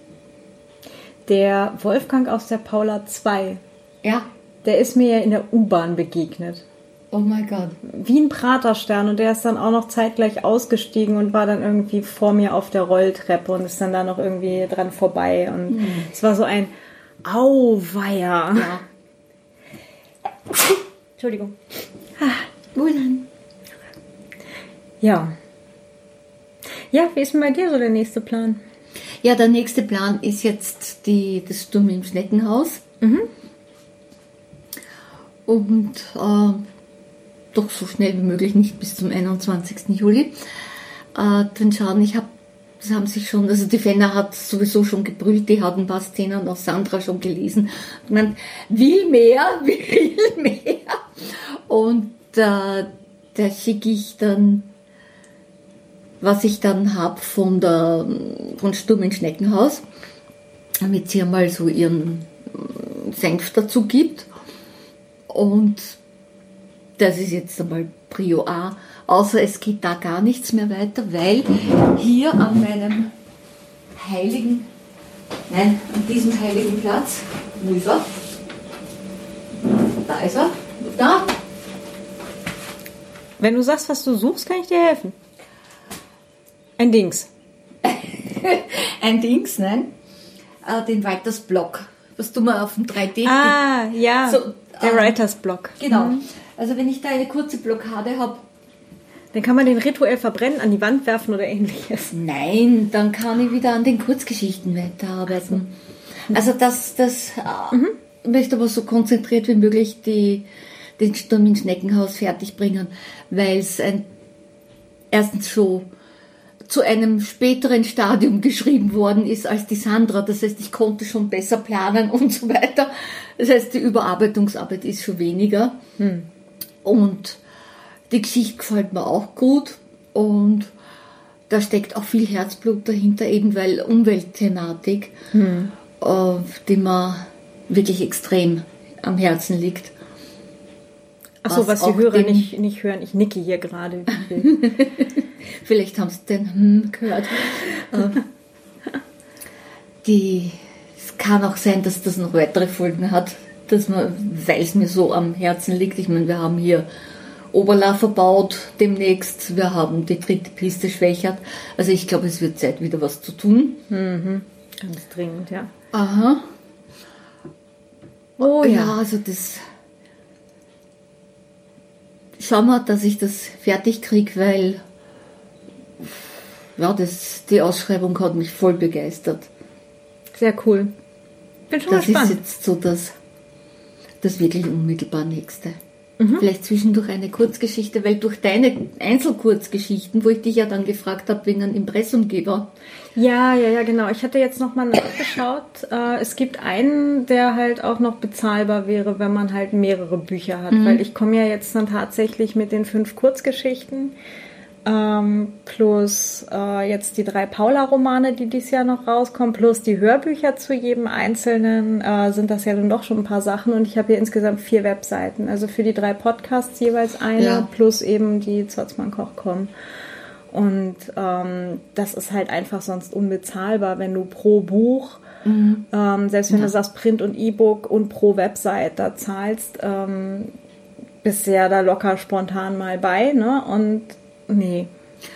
Der Wolfgang aus der Paula 2. Ja. Der ist mir ja in der U-Bahn begegnet. Oh mein Gott. Wie ein Praterstern und der ist dann auch noch zeitgleich ausgestiegen und war dann irgendwie vor mir auf der Rolltreppe und ist dann da noch irgendwie dran vorbei und hm. es war so ein Auweia. Ja. Entschuldigung. Ah, Wohlan. Ja. Ja, wie ist denn bei dir so der nächste Plan? Ja, der nächste Plan ist jetzt die, das Sturm im Schneckenhaus. Mhm. Und äh, doch so schnell wie möglich, nicht bis zum 21. Juli. Äh, dann schauen, ich habe, das haben sich schon, also die Fenner hat sowieso schon gebrüllt, die hat ein paar Szenen aus Sandra schon gelesen. Man will mehr, will mehr. Und äh, da schicke ich dann was ich dann habe von der von Sturm in Schneckenhaus, damit sie einmal so ihren äh, Senf dazu gibt. Und das ist jetzt einmal Prio A, außer es geht da gar nichts mehr weiter, weil hier an meinem heiligen, nein, an diesem heiligen Platz, wo ist er? Da ist er, da. Wenn du sagst, was du suchst, kann ich dir helfen. Ein Dings. ein Dings, nein. Äh, den Writers Block, was du mal auf dem 3D. Ah, ja. So, der ähm, Writers Block. Genau. Mhm. Also wenn ich da eine kurze Blockade habe. Dann kann man den rituell verbrennen, an die Wand werfen oder ähnliches. Nein, dann kann ich wieder an den Kurzgeschichten weiterarbeiten. Also das, das äh, mhm. möchte aber so konzentriert wie möglich die, den Sturm ins Schneckenhaus fertigbringen, weil es ein erstens so zu einem späteren Stadium geschrieben worden ist als die Sandra. Das heißt, ich konnte schon besser planen und so weiter. Das heißt, die Überarbeitungsarbeit ist schon weniger. Hm. Und die Geschichte gefällt mir auch gut. Und da steckt auch viel Herzblut dahinter, eben weil Umweltthematik, hm. äh, die mir wirklich extrem am Herzen liegt. Achso, was, was die Hörer nicht, nicht hören, ich nicke hier gerade. Vielleicht haben sie den hm gehört. Die, es kann auch sein, dass das noch weitere Folgen hat, dass man, weil es mir so am Herzen liegt. Ich meine, wir haben hier Oberla verbaut demnächst. Wir haben die dritte Piste schwächert. Also ich glaube, es wird Zeit, wieder was zu tun. Mhm. Ganz dringend, ja. Aha. Oh ja, ja also das schau mal, dass ich das fertig kriege, weil ja, das, die Ausschreibung hat mich voll begeistert. Sehr cool. Bin schon das gespannt. Das ist jetzt so das, das wirklich unmittelbar nächste. Mhm. Vielleicht zwischendurch eine Kurzgeschichte, weil durch deine Einzelkurzgeschichten, wo ich dich ja dann gefragt habe wegen einem Impressumgeber. Ja, ja, ja, genau. Ich hatte jetzt nochmal nachgeschaut. Äh, es gibt einen, der halt auch noch bezahlbar wäre, wenn man halt mehrere Bücher hat. Mhm. Weil ich komme ja jetzt dann tatsächlich mit den fünf Kurzgeschichten ähm, plus äh, jetzt die drei Paula-Romane, die dieses Jahr noch rauskommen, plus die Hörbücher zu jedem einzelnen, äh, sind das ja dann doch schon ein paar Sachen. Und ich habe hier insgesamt vier Webseiten. Also für die drei Podcasts jeweils eine, ja. plus eben die Zotzmann Koch.com. Und ähm, das ist halt einfach sonst unbezahlbar, wenn du pro Buch, mhm. ähm, selbst wenn ja. du sagst Print und E-Book und pro Website da zahlst, ähm, bist ja da locker spontan mal bei, ne? Und Nee.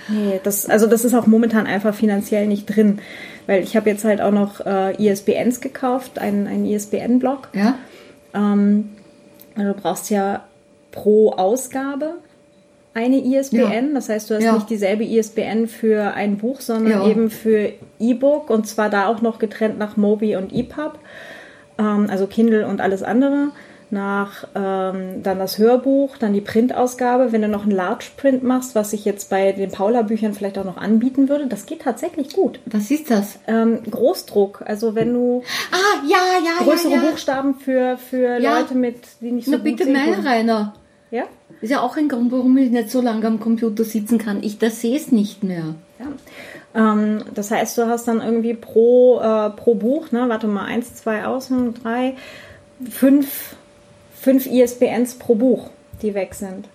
Nee, das, also das ist auch momentan einfach finanziell nicht drin. Weil ich habe jetzt halt auch noch äh, ISBNs gekauft, einen, einen ISBN-Blog. Ja. Ähm, also du brauchst ja pro Ausgabe eine ISBN. Ja. Das heißt, du hast ja. nicht dieselbe ISBN für ein Buch, sondern ja. eben für E-Book und zwar da auch noch getrennt nach Mobi und EPUB. Ähm, also Kindle und alles andere nach ähm, dann das Hörbuch, dann die Printausgabe. Wenn du noch einen Large Print machst, was ich jetzt bei den Paula-Büchern vielleicht auch noch anbieten würde, das geht tatsächlich gut. Was ist das? Ähm, Großdruck. Also wenn du ah, ja, ja, größere ja, ja. Buchstaben für, für ja. Leute mit, die nicht so Na, bitte mein Rainer. Ja? Ist ja auch ein Grund, warum ich nicht so lange am Computer sitzen kann. Ich das sehe es nicht mehr. Ja. Ähm, das heißt, du hast dann irgendwie pro, äh, pro Buch, ne, warte mal, eins, zwei Außen, drei, fünf fünf ISBNs pro Buch, die weg sind.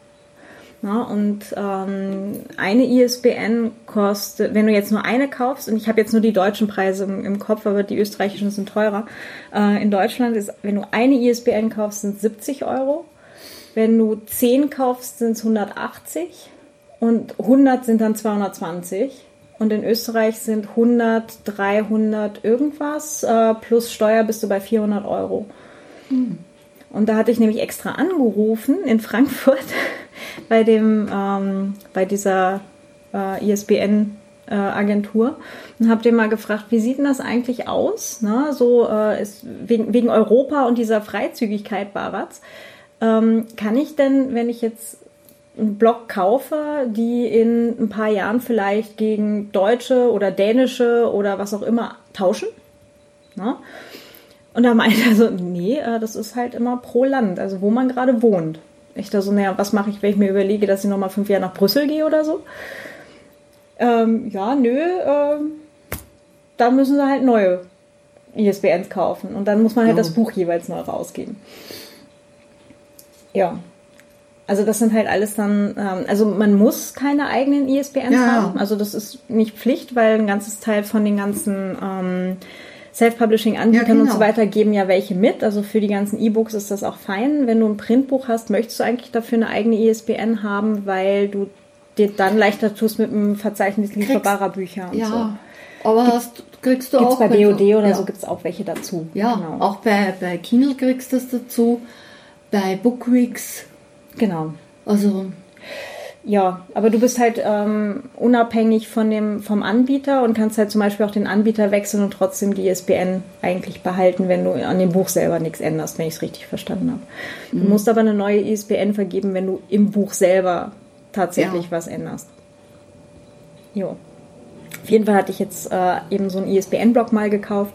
Ja, und ähm, eine ISBN kostet, wenn du jetzt nur eine kaufst, und ich habe jetzt nur die deutschen Preise im, im, Kopf, aber die österreichischen sind teurer. Äh, in Deutschland ist, wenn du eine ISBN kaufst, sind 70 Euro. Wenn du 10 kaufst, sind es 180 und 100 sind dann 220. Und in Österreich sind 100, 300 irgendwas, äh, plus Steuer bist du bei 400 Euro. Hm. Und da hatte ich nämlich extra angerufen in Frankfurt bei dem, ähm, bei dieser äh, ISBN äh, Agentur und habe den mal gefragt, wie sieht denn das eigentlich aus? Ne? So äh, ist wegen, wegen Europa und dieser Freizügigkeit Barats. Ähm, kann ich denn, wenn ich jetzt einen Blog kaufe, die in ein paar Jahren vielleicht gegen deutsche oder dänische oder was auch immer tauschen? Ne? Und da meinte er so, nee, äh, das ist halt immer pro Land, also wo man gerade wohnt. Ich da so, naja, was mache ich, wenn ich mir überlege, dass ich nochmal fünf Jahre nach Brüssel gehe oder so? Ähm, ja, nö, äh, da müssen sie halt neue ISBNs kaufen. Und dann muss man halt ja. das Buch jeweils neu rausgeben. Ja. Also das sind halt alles dann, ähm, also man muss keine eigenen ISBNs ja. haben. Also das ist nicht Pflicht, weil ein ganzes Teil von den ganzen ähm, Self-Publishing-Anbietern ja, genau. und so weiter geben ja welche mit. Also für die ganzen E-Books ist das auch fein. Wenn du ein Printbuch hast, möchtest du eigentlich dafür eine eigene ISBN haben, weil du dir dann leichter tust mit dem Verzeichnis lieferbarer Bücher und ja. so. Aber hast, kriegst du gibt's auch. bei BOD oder ja. so gibt es auch welche dazu. Ja, genau. auch bei, bei Kindle kriegst du das dazu, bei Bookweeks. Genau. Also ja, aber du bist halt ähm, unabhängig von dem, vom Anbieter und kannst halt zum Beispiel auch den Anbieter wechseln und trotzdem die ISBN eigentlich behalten, wenn du an dem Buch selber nichts änderst, wenn ich es richtig verstanden habe. Mhm. Du musst aber eine neue ISBN vergeben, wenn du im Buch selber tatsächlich ja. was änderst. Jo. Auf jeden Fall hatte ich jetzt äh, eben so einen ISBN-Block mal gekauft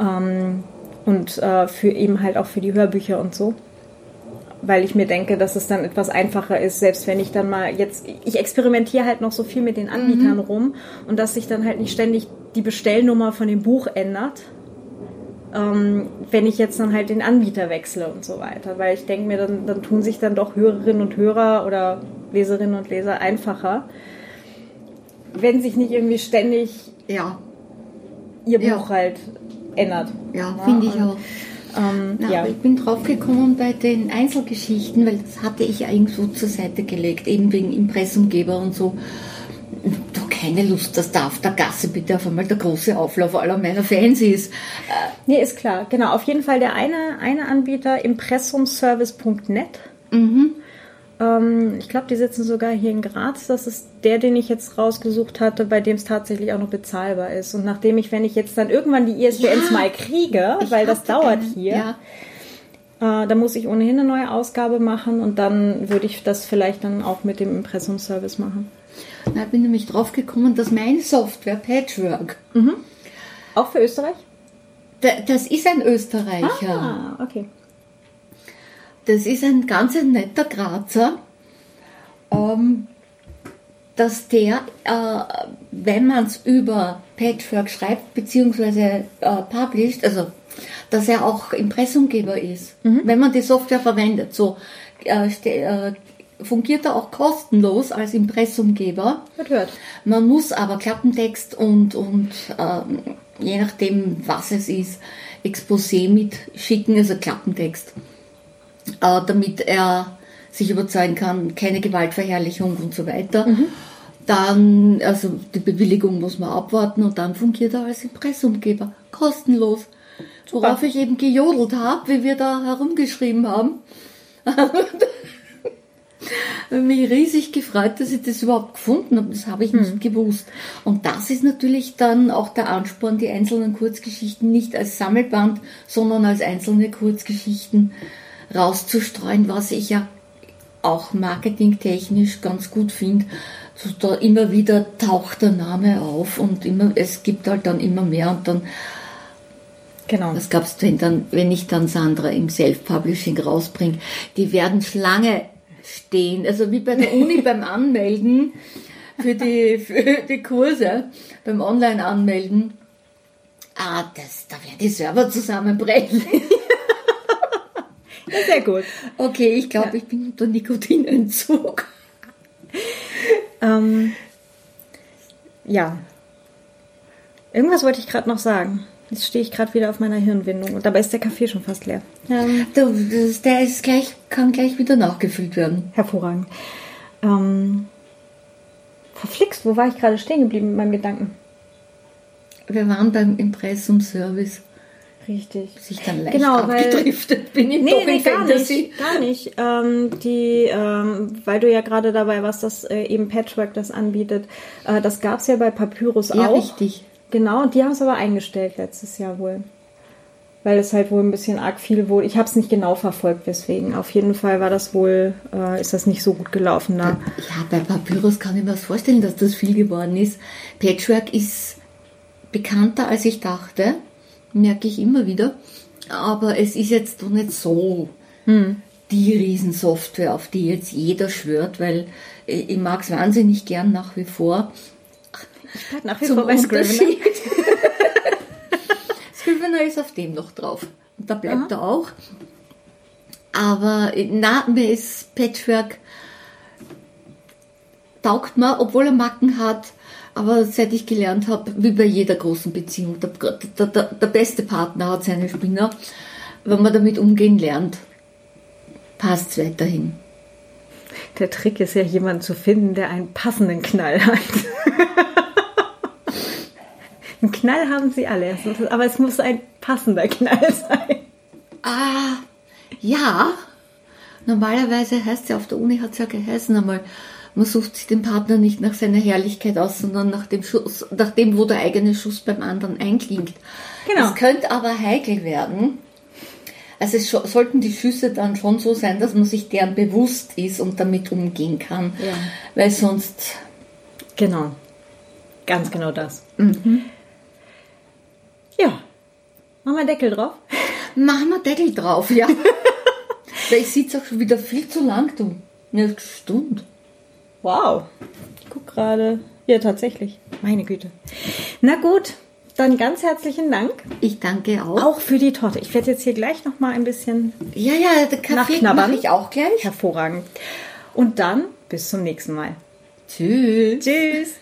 ähm, und äh, für eben halt auch für die Hörbücher und so weil ich mir denke, dass es dann etwas einfacher ist, selbst wenn ich dann mal jetzt, ich experimentiere halt noch so viel mit den Anbietern mhm. rum und dass sich dann halt nicht ständig die Bestellnummer von dem Buch ändert, ähm, wenn ich jetzt dann halt den Anbieter wechsle und so weiter, weil ich denke mir, dann, dann tun sich dann doch Hörerinnen und Hörer oder Leserinnen und Leser einfacher, wenn sich nicht irgendwie ständig ja. ihr Buch ja. halt ändert. Ja, ja finde ich auch. Ähm, Na, ja. ich bin draufgekommen bei den Einzelgeschichten, weil das hatte ich irgendwo zur Seite gelegt, eben wegen Impressumgeber und so. Du keine Lust, dass da auf der Gasse bitte auf einmal der große Auflauf aller meiner Fans ist. Nee, ist klar. Genau, auf jeden Fall der eine, eine Anbieter, impressumservice.net. Mhm. Ähm, ich glaube, die sitzen sogar hier in Graz. Das ist der, den ich jetzt rausgesucht hatte, bei dem es tatsächlich auch noch bezahlbar ist. Und nachdem ich, wenn ich jetzt dann irgendwann die ISBNs ja, mal kriege, weil das dauert einen, hier, ja. äh, dann muss ich ohnehin eine neue Ausgabe machen und dann würde ich das vielleicht dann auch mit dem Impressumservice machen. Da bin nämlich drauf gekommen, dass meine Software Patchwork mhm. auch für Österreich? Das ist ein Österreicher. Ah, okay. Das ist ein ganz netter Grazer. Ähm, dass der, äh, wenn man es über Patchwork schreibt, beziehungsweise äh, published, also dass er auch Impressumgeber ist, mhm. wenn man die Software verwendet. So äh, fungiert er auch kostenlos als Impressumgeber. Hört, hört. Man muss aber Klappentext und, und ähm, je nachdem, was es ist, Exposé mitschicken, also Klappentext, damit er sich überzeugen kann, keine Gewaltverherrlichung und so weiter. Mhm. Dann, also die Bewilligung muss man abwarten und dann fungiert er als Impressumgeber. Kostenlos. Worauf ich eben gejodelt habe, wie wir da herumgeschrieben haben. mich riesig gefreut, dass ich das überhaupt gefunden habe. Das habe ich nicht hm. gewusst. Und das ist natürlich dann auch der Ansporn, die einzelnen Kurzgeschichten nicht als Sammelband, sondern als einzelne Kurzgeschichten rauszustreuen, was ich ja auch marketingtechnisch ganz gut finde. So, da immer wieder taucht der Name auf und immer, es gibt halt dann immer mehr und dann Genau. Das gab's, wenn dann, wenn ich dann Sandra im Self-Publishing rausbringe, die werden Schlange stehen. Also wie bei der Uni beim Anmelden für die, für die Kurse, beim Online-Anmelden. Ah, das, da werden die Server zusammenbrechen. sehr gut. Okay, ich glaube, ja. ich bin unter Nikotinentzug. Ähm, ja. Irgendwas wollte ich gerade noch sagen. Jetzt stehe ich gerade wieder auf meiner Hirnwindung und dabei ist der Kaffee schon fast leer. Ähm, du, das, der ist gleich, kann gleich wieder nachgefüllt werden. Hervorragend. Ähm, verflixt, wo war ich gerade stehen geblieben mit meinem Gedanken? Wir waren beim Impressum-Service. Richtig. Sich dann leicht genau, abgedriftet weil, bin ich nee, doch nee, gar Fantasy. Nicht, gar nicht. Ähm, die, ähm, weil du ja gerade dabei warst, dass äh, eben Patchwork das anbietet. Äh, das gab es ja bei Papyrus ja, auch. Ja, richtig. Genau, die haben es aber eingestellt letztes Jahr wohl. Weil es halt wohl ein bisschen arg viel wohl. Ich habe es nicht genau verfolgt, deswegen. Auf jeden Fall war das wohl, äh, ist das nicht so gut gelaufen da. Ja, bei Papyrus kann ich mir das vorstellen, dass das viel geworden ist. Patchwork ist bekannter, als ich dachte. Merke ich immer wieder. Aber es ist jetzt doch nicht so hm. die Riesensoftware, auf die jetzt jeder schwört, weil ich mag es wahnsinnig gern nach wie vor. Ich bleib nach wie vor bei Scrivener. Scrivener ist auf dem noch drauf. Und da bleibt Aha. er auch. Aber na, mir ist Patchwork taugt mir, obwohl er Macken hat. Aber seit ich gelernt habe, wie bei jeder großen Beziehung, der, der, der, der beste Partner hat seine Spinner. Wenn man damit umgehen lernt, passt es weiterhin. Der Trick ist ja, jemanden zu finden, der einen passenden Knall hat. Einen Knall haben sie alle, aber es muss ein passender Knall sein. Ah, ja. Normalerweise heißt es ja, auf der Uni hat es ja geheißen einmal, man sucht sich den Partner nicht nach seiner Herrlichkeit aus, sondern nach dem, Schuss, nach dem wo der eigene Schuss beim anderen einklingt. Genau. Es könnte aber heikel werden. Also es sollten die Schüsse dann schon so sein, dass man sich deren bewusst ist und damit umgehen kann. Ja. Weil sonst. Genau. Ganz genau das. Mhm. Ja. Machen wir Deckel drauf? Machen wir Deckel drauf, ja. ich sitze auch schon wieder viel zu lang, du. Eine Stunde. Wow. Ich guck gerade. Ja, tatsächlich. Meine Güte. Na gut, dann ganz herzlichen Dank. Ich danke auch. Auch für die Torte. Ich werde jetzt hier gleich noch mal ein bisschen Ja, ja, der Kaffee mache ich auch gleich. Hervorragend. Und dann bis zum nächsten Mal. Tschüss. Tschüss.